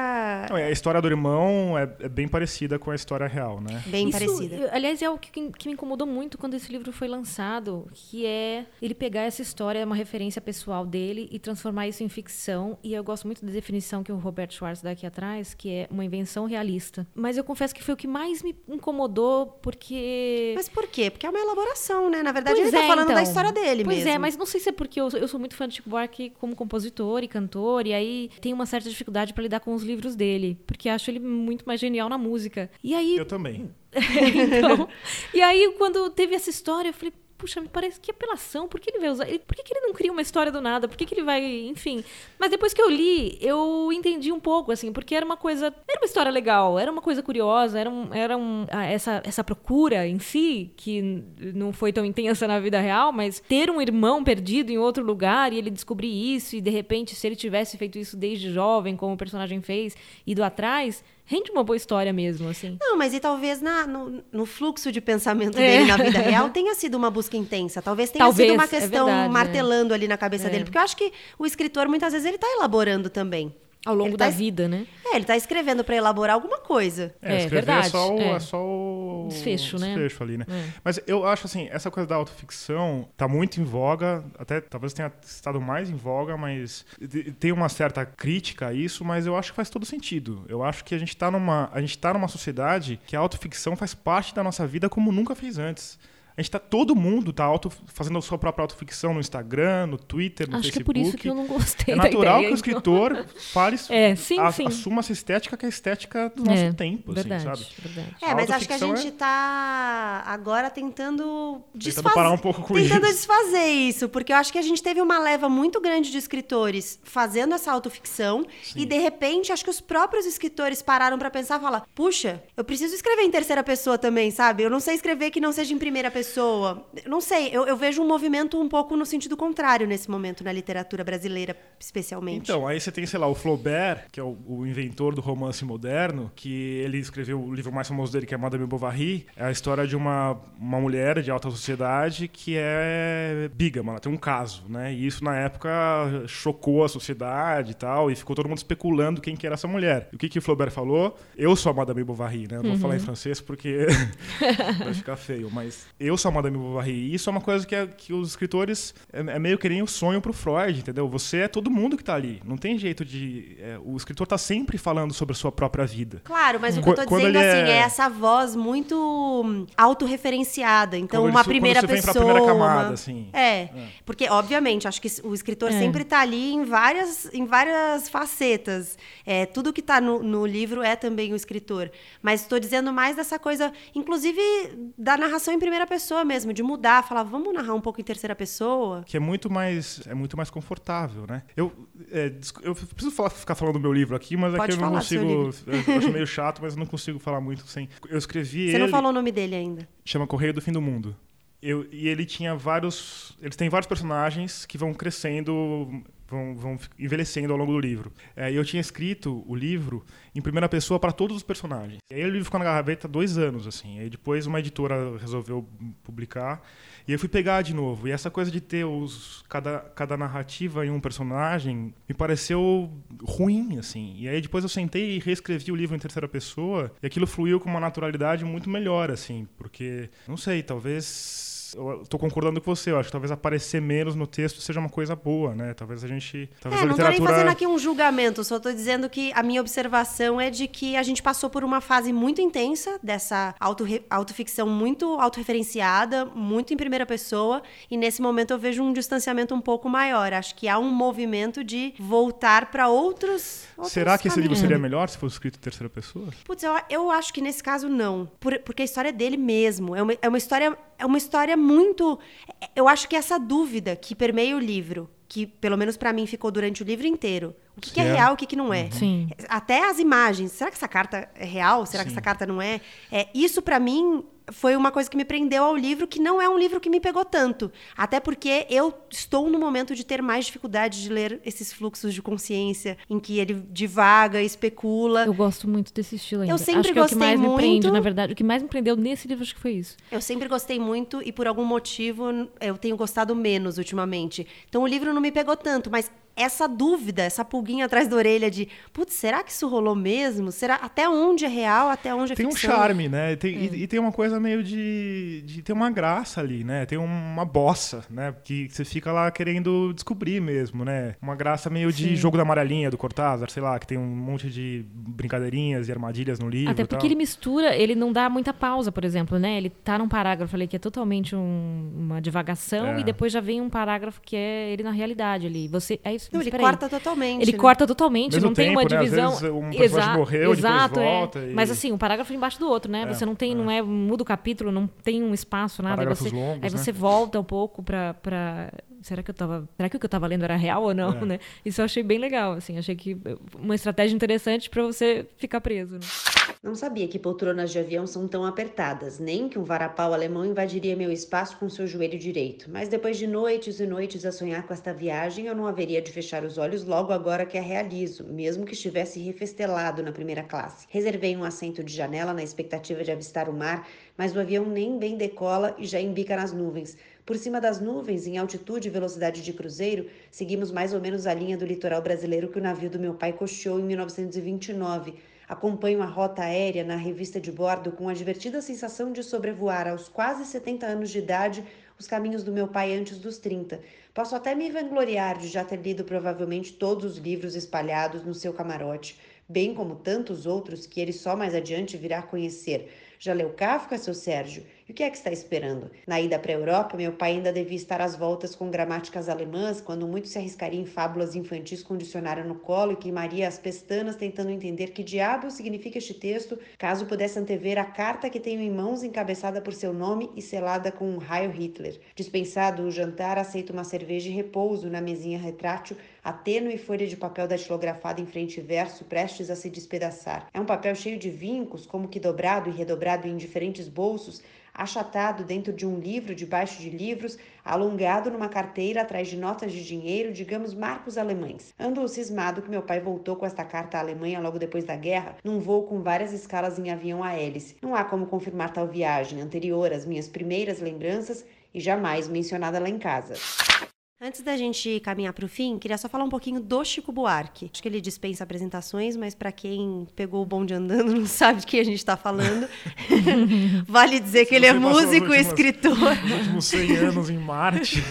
Não, e a história do irmão é, é bem parecida com a história real, né? bem Isso, parecida. aliás, é algo que, que me incomodou muito quando esse livro foi lançado, que é ele pegar essa história, uma referência pessoal dele, e transformar isso em ficção. E eu gosto muito da definição que o Robert Schwartz dá aqui atrás, que é uma invenção realista. Mas eu confesso que foi o que mais me incomodou, porque... Mas por quê? Porque é uma elaboração, né? Na verdade, Pois ele tá é, falando da então. história dele pois mesmo. é, mas não sei se é porque eu, eu sou muito fã de Chico Buarque como compositor e cantor, e aí tenho uma certa dificuldade para lidar com os livros dele, porque acho ele muito mais genial na música. E aí Eu também. então, e aí, quando teve essa história, eu falei, puxa, me parece que apelação, por que ele vai usar? Por que, que ele não cria uma história do nada? Por que, que ele vai. Enfim. Mas depois que eu li, eu entendi um pouco, assim, porque era uma coisa. Era uma história legal, era uma coisa curiosa, era, um, era um, ah, essa, essa procura em si, que não foi tão intensa na vida real, mas ter um irmão perdido em outro lugar e ele descobrir isso, e de repente, se ele tivesse feito isso desde jovem, como o personagem fez, ido atrás, rende uma boa história mesmo, assim. Não, mas e talvez na- no, no fluxo de pensamento É. dele na vida real tenha sido uma busca intensa. Talvez tenha Talvez, sido uma é questão verdade, martelando ali na cabeça É. dele. Porque eu acho que o escritor, muitas vezes, ele tá elaborando também. Ao longo Ele da tá- vida, né? É, ele tá escrevendo para elaborar alguma coisa. É, É, escrever verdade, é só o, é. é só o Desfecho, né? desfecho ali, né? É. Mas eu acho assim, essa coisa da autoficção tá muito em voga, até talvez tenha estado mais em voga, mas te- tem uma certa crítica a isso, mas eu acho que faz todo sentido. Eu acho que a gente tá numa, a gente tá numa sociedade que a autoficção faz parte da nossa vida como nunca fez antes. A gente tá, todo mundo tá auto, fazendo a sua própria autoficção no Instagram, no Twitter, no Acho que é Facebook. por isso que eu não gostei É da natural ideia, que o então. escritor fale, É, sim, a- sim. assuma essa estética que é a estética do nosso É, tempo, assim, verdade, sabe? verdade. É, mas acho que a gente tá agora tentando desfazer. Tentando parar um pouco com tentando isso. desfazer isso, porque eu acho que a gente teve uma leva muito grande de escritores fazendo essa autoficção Sim. e de repente acho que os próprios escritores pararam pra pensar e falar: "Puxa, eu preciso escrever em terceira pessoa também, sabe? Eu não sei escrever que não seja em primeira pessoa". Eu Não sei, eu, eu vejo um movimento um pouco no sentido contrário nesse momento na literatura brasileira, especialmente. Então, aí você tem, sei lá, o Flaubert, que é o, o inventor do romance moderno, que ele escreveu o livro mais famoso dele, que é Madame Bovary. É a história de uma, uma mulher de alta sociedade que é bígama, ela tem um caso, né? E isso, na época, chocou a sociedade e tal, e ficou todo mundo especulando quem que era essa mulher. E o que, que o Flaubert falou? Eu sou a Madame Bovary, né? Eu não vou falar em francês porque vai ficar feio, mas eu sou a Madame Bovary. E isso é uma coisa que, é- que os escritores é, é meio que nem o sonho pro Freud, entendeu? Você é todo mundo que tá ali. Não tem jeito de. é, o escritor tá sempre falando sobre a sua própria vida. Claro, mas o que Qu- eu tô quando dizendo ele assim é- é essa voz muito hum, autorreferenciada. Então, Quando ele uma su- primeira quando você vem pra pessoa. primeira camada, uma- assim. É, porque obviamente acho que o escritor É. sempre tá ali em várias, em várias facetas. É, tudo que tá no, no livro é também o escritor. Mas estou dizendo mais dessa coisa, inclusive da narração em primeira pessoa mesmo, de mudar, falar, vamos narrar um pouco em terceira pessoa. Que é muito mais, é muito mais confortável, né? Eu, é, eu preciso falar- ficar falando do meu livro aqui, mas Pode aqui eu não consigo. Eu acho meio chato, mas eu não consigo falar muito sem. Eu escrevi Você ele. não falou o nome dele ainda. chama Correio do Fim do Mundo. Eu, e ele tinha vários. Eles têm vários personagens que vão crescendo, vão, vão envelhecendo ao longo do livro. É, eu tinha escrito o livro em primeira pessoa para todos os personagens. E aí o livro ficou na gaveta dois anos, assim. Aí depois uma editora resolveu publicar. E eu fui pegar de novo. E essa coisa de ter os, cada, cada narrativa em um personagem me pareceu ruim, assim. E aí depois eu sentei e reescrevi o livro em terceira pessoa. E aquilo fluiu com uma naturalidade muito melhor, assim. Porque, não sei, talvez eu estou concordando com você. Eu acho que talvez aparecer menos no texto seja uma coisa boa, né? Talvez a gente. Talvez É, a não tô nem literatura. fazendo aqui um julgamento, só tô dizendo que a minha observação é de que a gente passou por uma fase muito intensa dessa autorre- autoficção muito autorreferenciada, muito em primeira pessoa, e nesse momento eu vejo um distanciamento um pouco maior. Acho que há um movimento de voltar para outros, outros Será que esse livro caminhos. seria melhor se fosse escrito em terceira pessoa? Putz, eu, eu acho que nesse caso não. Por- porque a história é dele mesmo. É uma, é uma história. É uma história muito. Eu acho que essa dúvida que permeia o livro, que pelo menos pra mim ficou durante o livro inteiro. O que, que é é. real, o que, que não é. Sim. Até as imagens. Será que essa carta é real? Será que Sim. essa carta não é? é? Isso pra mim foi uma coisa que me prendeu ao livro, que não é um livro que me pegou tanto. Até porque eu estou no momento de ter mais dificuldade de ler esses fluxos de consciência, em que ele divaga, especula. Eu gosto muito desse estilo ainda. Eu sempre acho que é o que gostei mais me prende, muito. na verdade. O que mais me prendeu nesse livro, acho que foi isso. Eu sempre gostei muito e por algum motivo eu tenho gostado menos ultimamente. Então o livro não me pegou tanto, mas essa dúvida, essa pulguinha atrás da orelha de, putz, será que isso rolou mesmo? Será até onde é real, até onde é tem ficção? Tem um charme, né? Tem, e, e, tem uma coisa meio de, de ter uma graça ali, né? Tem uma bossa, né? Que você fica lá querendo descobrir mesmo, né? Uma graça meio de Sim. jogo da amarelinha do Cortázar, sei lá, que tem um monte de brincadeirinhas e armadilhas no livro. Até porque ele mistura, ele não dá muita pausa, por exemplo, né? Ele tá num parágrafo ali que é totalmente um, uma divagação é. e depois já vem um parágrafo que é ele na realidade ali. Você é isso. Não, ele corta totalmente. Ele né? corta totalmente, Mesmo não tempo, tem uma né? divisão. Às vezes um exato, morreu, exato, é. volta. E... Mas assim, um parágrafo embaixo do outro, né? É, você não tem, é. não é muda o capítulo, não tem um espaço, nada. Parágrafos você, longos, aí você né? volta um pouco para pra será que eu tava, será que o que eu estava lendo era real ou não, é. né? Isso eu achei bem legal, assim, achei que uma estratégia interessante para você ficar preso. Né? Não sabia que poltronas de avião são tão apertadas, nem que um varapau alemão invadiria meu espaço com seu joelho direito. Mas depois de noites e noites a sonhar com esta viagem, eu não haveria de fechar os olhos logo agora que a realizo, mesmo que estivesse refestelado na primeira classe. Reservei um assento de janela na expectativa de avistar o mar, mas o avião nem bem decola e já embica nas nuvens. Por cima das nuvens, em altitude e velocidade de cruzeiro, seguimos mais ou menos a linha do litoral brasileiro que o navio do meu pai costeou em 1929. Acompanho a rota aérea na revista de bordo com a divertida sensação de sobrevoar aos quase 70 anos de idade os caminhos do meu pai antes dos 30. Posso até me vangloriar de já ter lido provavelmente todos os livros espalhados no seu camarote, bem como tantos outros que ele só mais adiante virá conhecer. Já leu Kafka, seu Sérgio? E o que é que está esperando? Na ida para a Europa, meu pai ainda devia estar às voltas com gramáticas alemãs, quando muito se arriscaria em fábulas infantis com dicionário no colo e queimaria as pestanas tentando entender que diabo significa este texto, caso pudesse antever a carta que tenho em mãos encabeçada por seu nome e selada com um raio Hitler. Dispensado o jantar, aceito uma cerveja e repouso na mesinha retrátil, a tênue folha de papel datilografada em frente e verso, prestes a se despedaçar. É um papel cheio de vincos, como que dobrado e redobrado em diferentes bolsos, achatado dentro de um livro, debaixo de livros, alongado numa carteira atrás de notas de dinheiro, digamos marcos alemães. Ando cismado que meu pai voltou com esta carta à Alemanha logo depois da guerra, num voo com várias escalas em avião a hélice. Não há como confirmar tal viagem, anterior às minhas primeiras lembranças e jamais mencionada lá em casa. Antes da gente caminhar para o fim, queria só falar um pouquinho do Chico Buarque. Acho que ele dispensa apresentações, mas para quem pegou o bonde andando não sabe de que a gente está falando. vale dizer que ele é músico e escritor. Os últimos 100 anos em Marte,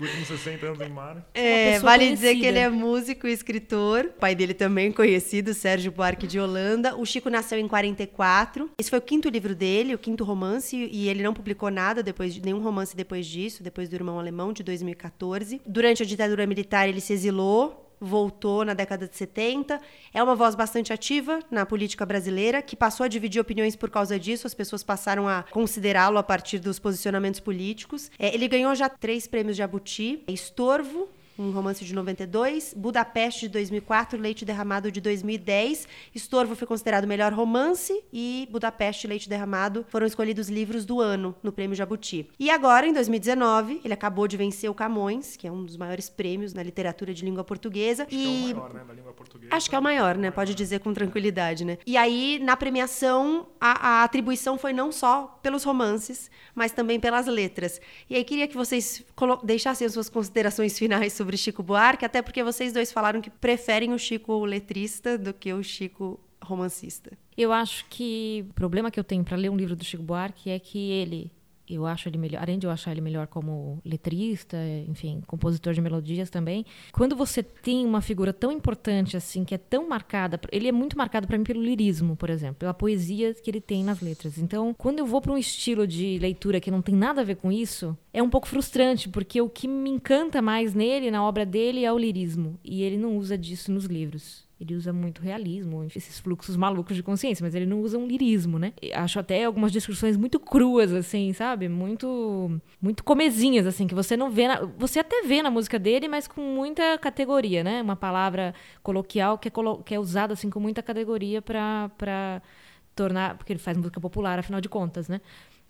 os últimos 60 anos em Marte. É, vale conhecida. dizer que ele é músico e escritor. O pai dele também conhecido, Sérgio Buarque de Holanda. O Chico nasceu em 44. Esse foi o quinto livro dele, o quinto romance, e ele não publicou nada depois de nenhum romance depois disso, depois do Irmão Alemão de 2014. Durante a ditadura militar, ele se exilou, voltou na década de 70. É uma voz bastante ativa na política brasileira, que passou a dividir opiniões por causa disso. As pessoas passaram a considerá-lo a partir dos posicionamentos políticos. É, ele ganhou já três prêmios de Abuti: Estorvo, um romance de 92, Budapeste de 2004, Leite Derramado de 2010. Estorvo foi considerado o melhor romance e Budapeste e Leite Derramado foram escolhidos livros do ano no Prêmio Jabuti. E agora, em 2019, ele acabou de vencer o Camões, que é um dos maiores prêmios na literatura de língua portuguesa. Acho e... que é o maior, né, da língua portuguesa. Acho que é o maior, né? Pode dizer com tranquilidade, né? E aí, na premiação, a, a atribuição foi não só pelos romances, mas também pelas letras. E aí, queria que vocês deixassem as suas considerações finais sobre Chico Buarque, até porque vocês dois falaram que preferem o Chico letrista do que o Chico romancista. Eu acho que o problema que eu tenho para ler um livro do Chico Buarque é que ele eu acho ele melhor, além de eu achar ele melhor como letrista, enfim, compositor de melodias também. Quando você tem uma figura tão importante assim, que é tão marcada, ele é muito marcado para mim pelo lirismo, por exemplo, pela poesia que ele tem nas letras. Então, quando eu vou para um estilo de leitura que não tem nada a ver com isso, é um pouco frustrante, porque o que me encanta mais nele, na obra dele, é o lirismo, e ele não usa disso nos livros. Ele usa muito realismo, esses fluxos malucos de consciência, mas ele não usa um lirismo, né? Acho até algumas descrições muito cruas, assim, sabe? Muito, muito comezinhas, assim, que você não vê. Na, você até vê na música dele, mas com muita categoria, né? Uma palavra coloquial que é, colo, que é usada, assim, com muita categoria para tornar. Porque ele faz música popular, afinal de contas, né?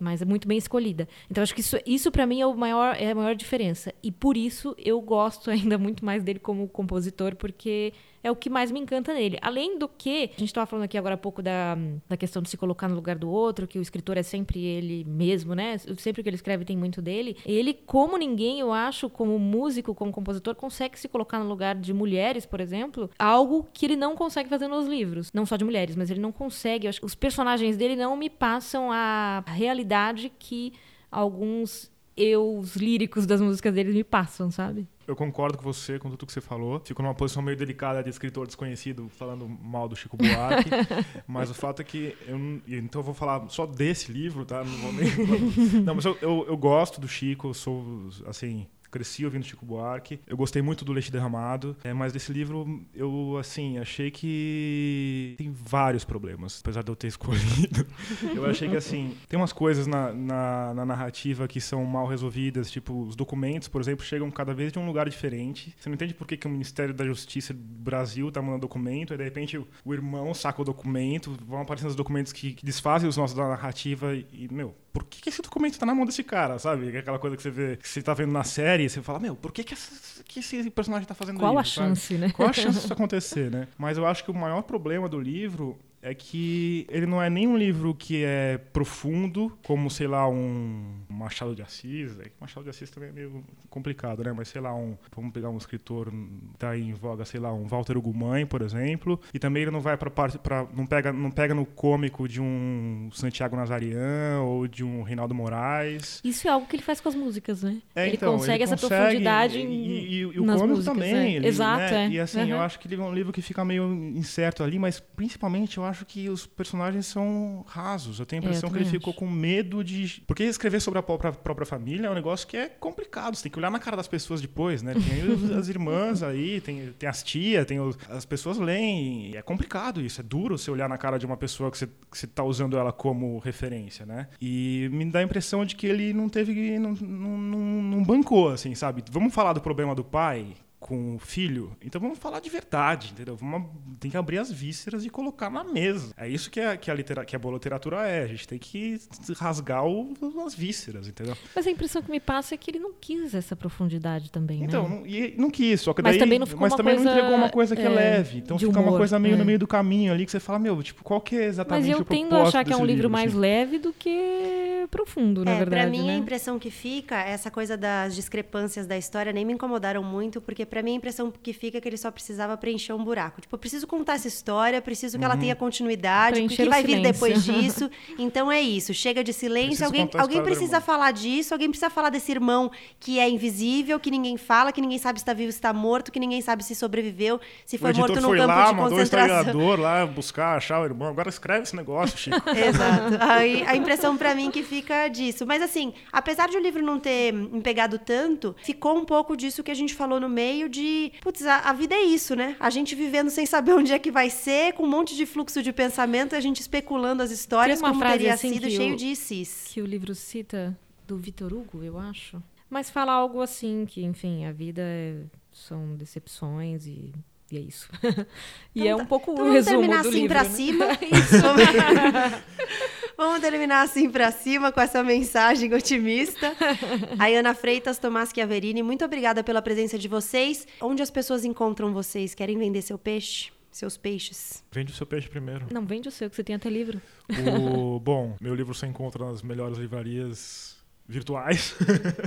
Mas é muito bem escolhida. Então acho que isso, isso para mim é o maior é a maior diferença e por isso eu gosto ainda muito mais dele como compositor porque é o que mais me encanta nele. Além do que, a gente estava falando aqui agora há pouco da, da questão de se colocar no lugar do outro, que o escritor é sempre ele mesmo, né? Sempre que ele escreve tem muito dele. Ele, como ninguém, eu acho, como músico, como compositor, consegue se colocar no lugar de mulheres, por exemplo, algo que ele não consegue fazer nos livros. Não só de mulheres, mas ele não consegue. Acho os personagens dele não me passam a realidade que alguns eus líricos das músicas dele me passam, sabe? Eu concordo com você, com tudo que você falou. Fico numa posição meio delicada de escritor desconhecido falando mal do Chico Buarque. mas o fato é que. Eu, então eu vou falar só desse livro, tá? Não, vou nem... não mas eu, eu, eu gosto do Chico, eu sou, assim, cresci ouvindo Chico Buarque. Eu gostei muito do Leite Derramado, é, mas desse livro eu, assim, achei que tem vários problemas, apesar de eu ter escolhido. eu achei que, assim, tem umas coisas na, na, na, narrativa que são mal resolvidas, tipo, os documentos, por exemplo, chegam cada vez de um lugar diferente. Você não entende por que, que o Ministério da Justiça do Brasil tá mandando documento, e de repente o, irmão saca o documento, vão aparecendo os documentos que, que desfazem os nossos da narrativa e, meu, por que, que esse documento tá na mão desse cara, sabe? Aquela coisa que você vê, que você tá vendo na série, você fala, meu, por que, que, essa, que esse personagem tá fazendo Qual isso? Qual a chance, sabe? né? Qual a chance disso acontecer, né? Mas eu acho que o maior problema do livro é que ele não é nem um livro que é profundo, como, sei lá, um Machado de Assis. É Machado de Assis também é meio complicado, né? Mas, sei lá, um, vamos pegar um escritor tá em voga, sei lá, um Walter Ugumãe, por exemplo. E também ele não vai para parte, para não pega, não pega no cômico de um Santiago Nazarian ou de um Reinaldo Moraes. Isso é algo que ele faz com as músicas, né? É, ele, então, consegue ele essa consegue, profundidade e, e, e, o nas cômico músicas, também. é. Ele, Exato, né? é. E assim, uhum. eu acho que ele é um livro que fica meio incerto ali, mas principalmente eu acho que os personagens são rasos. Eu tenho a impressão É, eu que ele ficou acho. com medo de. Porque escrever sobre a própria, própria família é um negócio que é complicado. Você tem que olhar na cara das pessoas depois, né? Tem as irmãs aí, tem, tem as tias, tem os- as pessoas leem. E é complicado isso. É duro você olhar na cara de uma pessoa que você, que você tá usando ela como referência, né? E me dá a impressão de que ele não teve. não, não, não, não bancou, assim, sabe? Vamos falar do problema do pai com o filho, então vamos falar de verdade, entendeu? Vamos, tem que abrir as vísceras e colocar na mesa. É isso que a, que a, litera, que a boa literatura é. A gente tem que rasgar o, as vísceras, entendeu? Mas a impressão que me passa é que ele não quis essa profundidade também, Então, né? não, e não quis, só que Mas daí, também não ficou mas uma também não coisa, entregou uma coisa que é, é, leve. Então fica uma humor, coisa meio é. no meio do caminho ali que você fala, meu, tipo, qual que é exatamente Mas eu o tendo a propósito achar que é um livro mais assim? leve do que profundo, na é, verdade, pra mim né? a impressão que fica, essa coisa das discrepâncias da história nem me incomodaram muito, porque pra mim a impressão que fica é que ele só precisava preencher um buraco. Tipo, eu preciso contar essa história, preciso que ela tenha continuidade, o Preencher que o vai vir depois disso. Então é isso, chega de silêncio, Preciso alguém, alguém precisa falar disso, alguém precisa falar desse irmão que é invisível, que ninguém fala, que ninguém sabe se está vivo, se está morto, que ninguém sabe se sobreviveu, se O foi morto no foi campo lá, de mandou o concentração. historiador lá buscar, achar o irmão. Agora escreve esse negócio, Chico. Exato. Aí, a impressão pra mim que fica disso. Mas assim, apesar de o livro não ter me pegado tanto, ficou um pouco disso que a gente falou no meio de, putz, a, a vida é isso, né? A gente vivendo sem saber onde é que vai ser, com um monte de fluxo de pensamento, a gente especulando as histórias como frase teria assim sido, cheio o- de cis. que o livro cita do Vitor Hugo, eu acho. Mas fala algo assim, que, enfim, a vida é- são decepções e, e é isso. e Então é tá. um pouco Então o vamos resumo terminar do assim livro. pra né? cima. Vamos- Vamos terminar assim pra cima com essa mensagem otimista. A Ana Freitas, Tomás Chiaverini, muito obrigada pela presença de vocês. Onde as pessoas encontram vocês? Querem vender seu peixe? Seus peixes? Vende o seu peixe primeiro. Não, vende o seu, que você tem até livro. O, bom, meu livro você encontra nas melhores livrarias virtuais,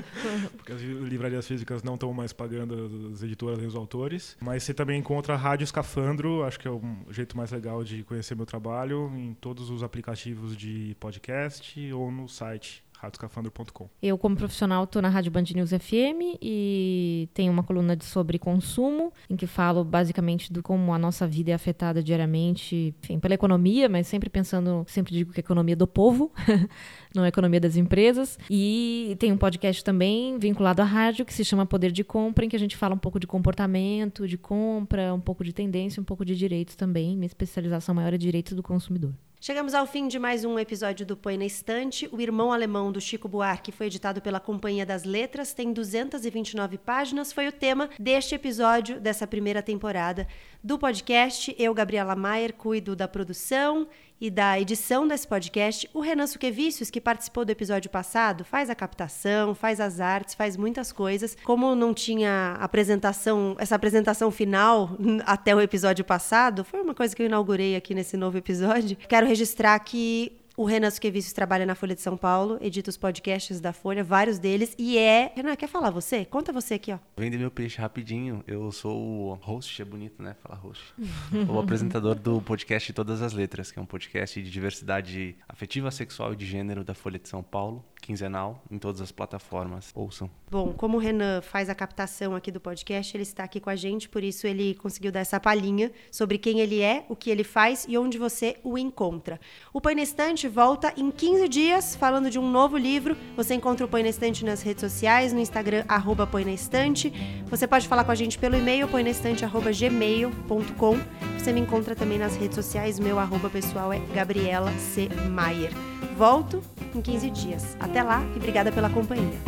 porque as livrarias físicas não estão mais pagando as editoras e os autores. Mas você também encontra a Rádio Escafandro, acho que é o jeito mais legal de conhecer meu trabalho, em todos os aplicativos de podcast ou no site radioscafandro.com. Eu, como profissional, estou na Rádio Band News FM e tenho uma coluna de- sobre consumo, em que falo basicamente do como a nossa vida é afetada diariamente, enfim, pela economia, mas sempre pensando, sempre digo que a economia é do povo, não a economia das empresas. E tem um podcast também vinculado à rádio que se chama Poder de Compra, em que a gente fala um pouco de comportamento, de compra, um pouco de tendência, um pouco de direitos também. Minha especialização maior é direitos do consumidor. Chegamos ao fim de mais um episódio do Põe na Estante. O Irmão Alemão do Chico Buarque foi editado pela Companhia das Letras, tem 229 páginas. Foi o tema deste episódio, dessa primeira temporada do podcast. Eu, Gabriela Maier, cuido da produção e da edição desse podcast, o Renan Suquevicius, que participou do episódio passado, faz a captação, faz as artes, faz muitas coisas. Como não tinha apresentação, essa apresentação final até o episódio passado, foi uma coisa que eu inaugurei aqui nesse novo episódio. Quero registrar que o Renan Suquevicius trabalha na Folha de São Paulo, edita os podcasts da Folha, vários deles, e é. Renan, quer falar você? Conta você aqui, ó. Vende meu peixe rapidinho. Eu sou o host, é bonito, né? Falar host. o apresentador do podcast Todas as Letras, que é um podcast de diversidade afetiva, sexual e de gênero da Folha de São Paulo quinzenal em todas as plataformas. Ouçam. Bom, como o Renan faz a captação aqui do podcast, ele está aqui com a gente, por isso ele conseguiu dar essa palhinha sobre quem ele é, o que ele faz e onde você o encontra. O Põe na Estante volta em 15 dias falando de um novo livro. Você encontra o Põe na Estante nas redes sociais, no Instagram, arroba Põe na Estante. Você pode falar com a gente pelo e-mail, põenaestante.gmail.com. Você me encontra também nas redes sociais, meu arroba pessoal é Gabriela C. Maier. Volto em 15 dias. Até lá e obrigada pela companhia.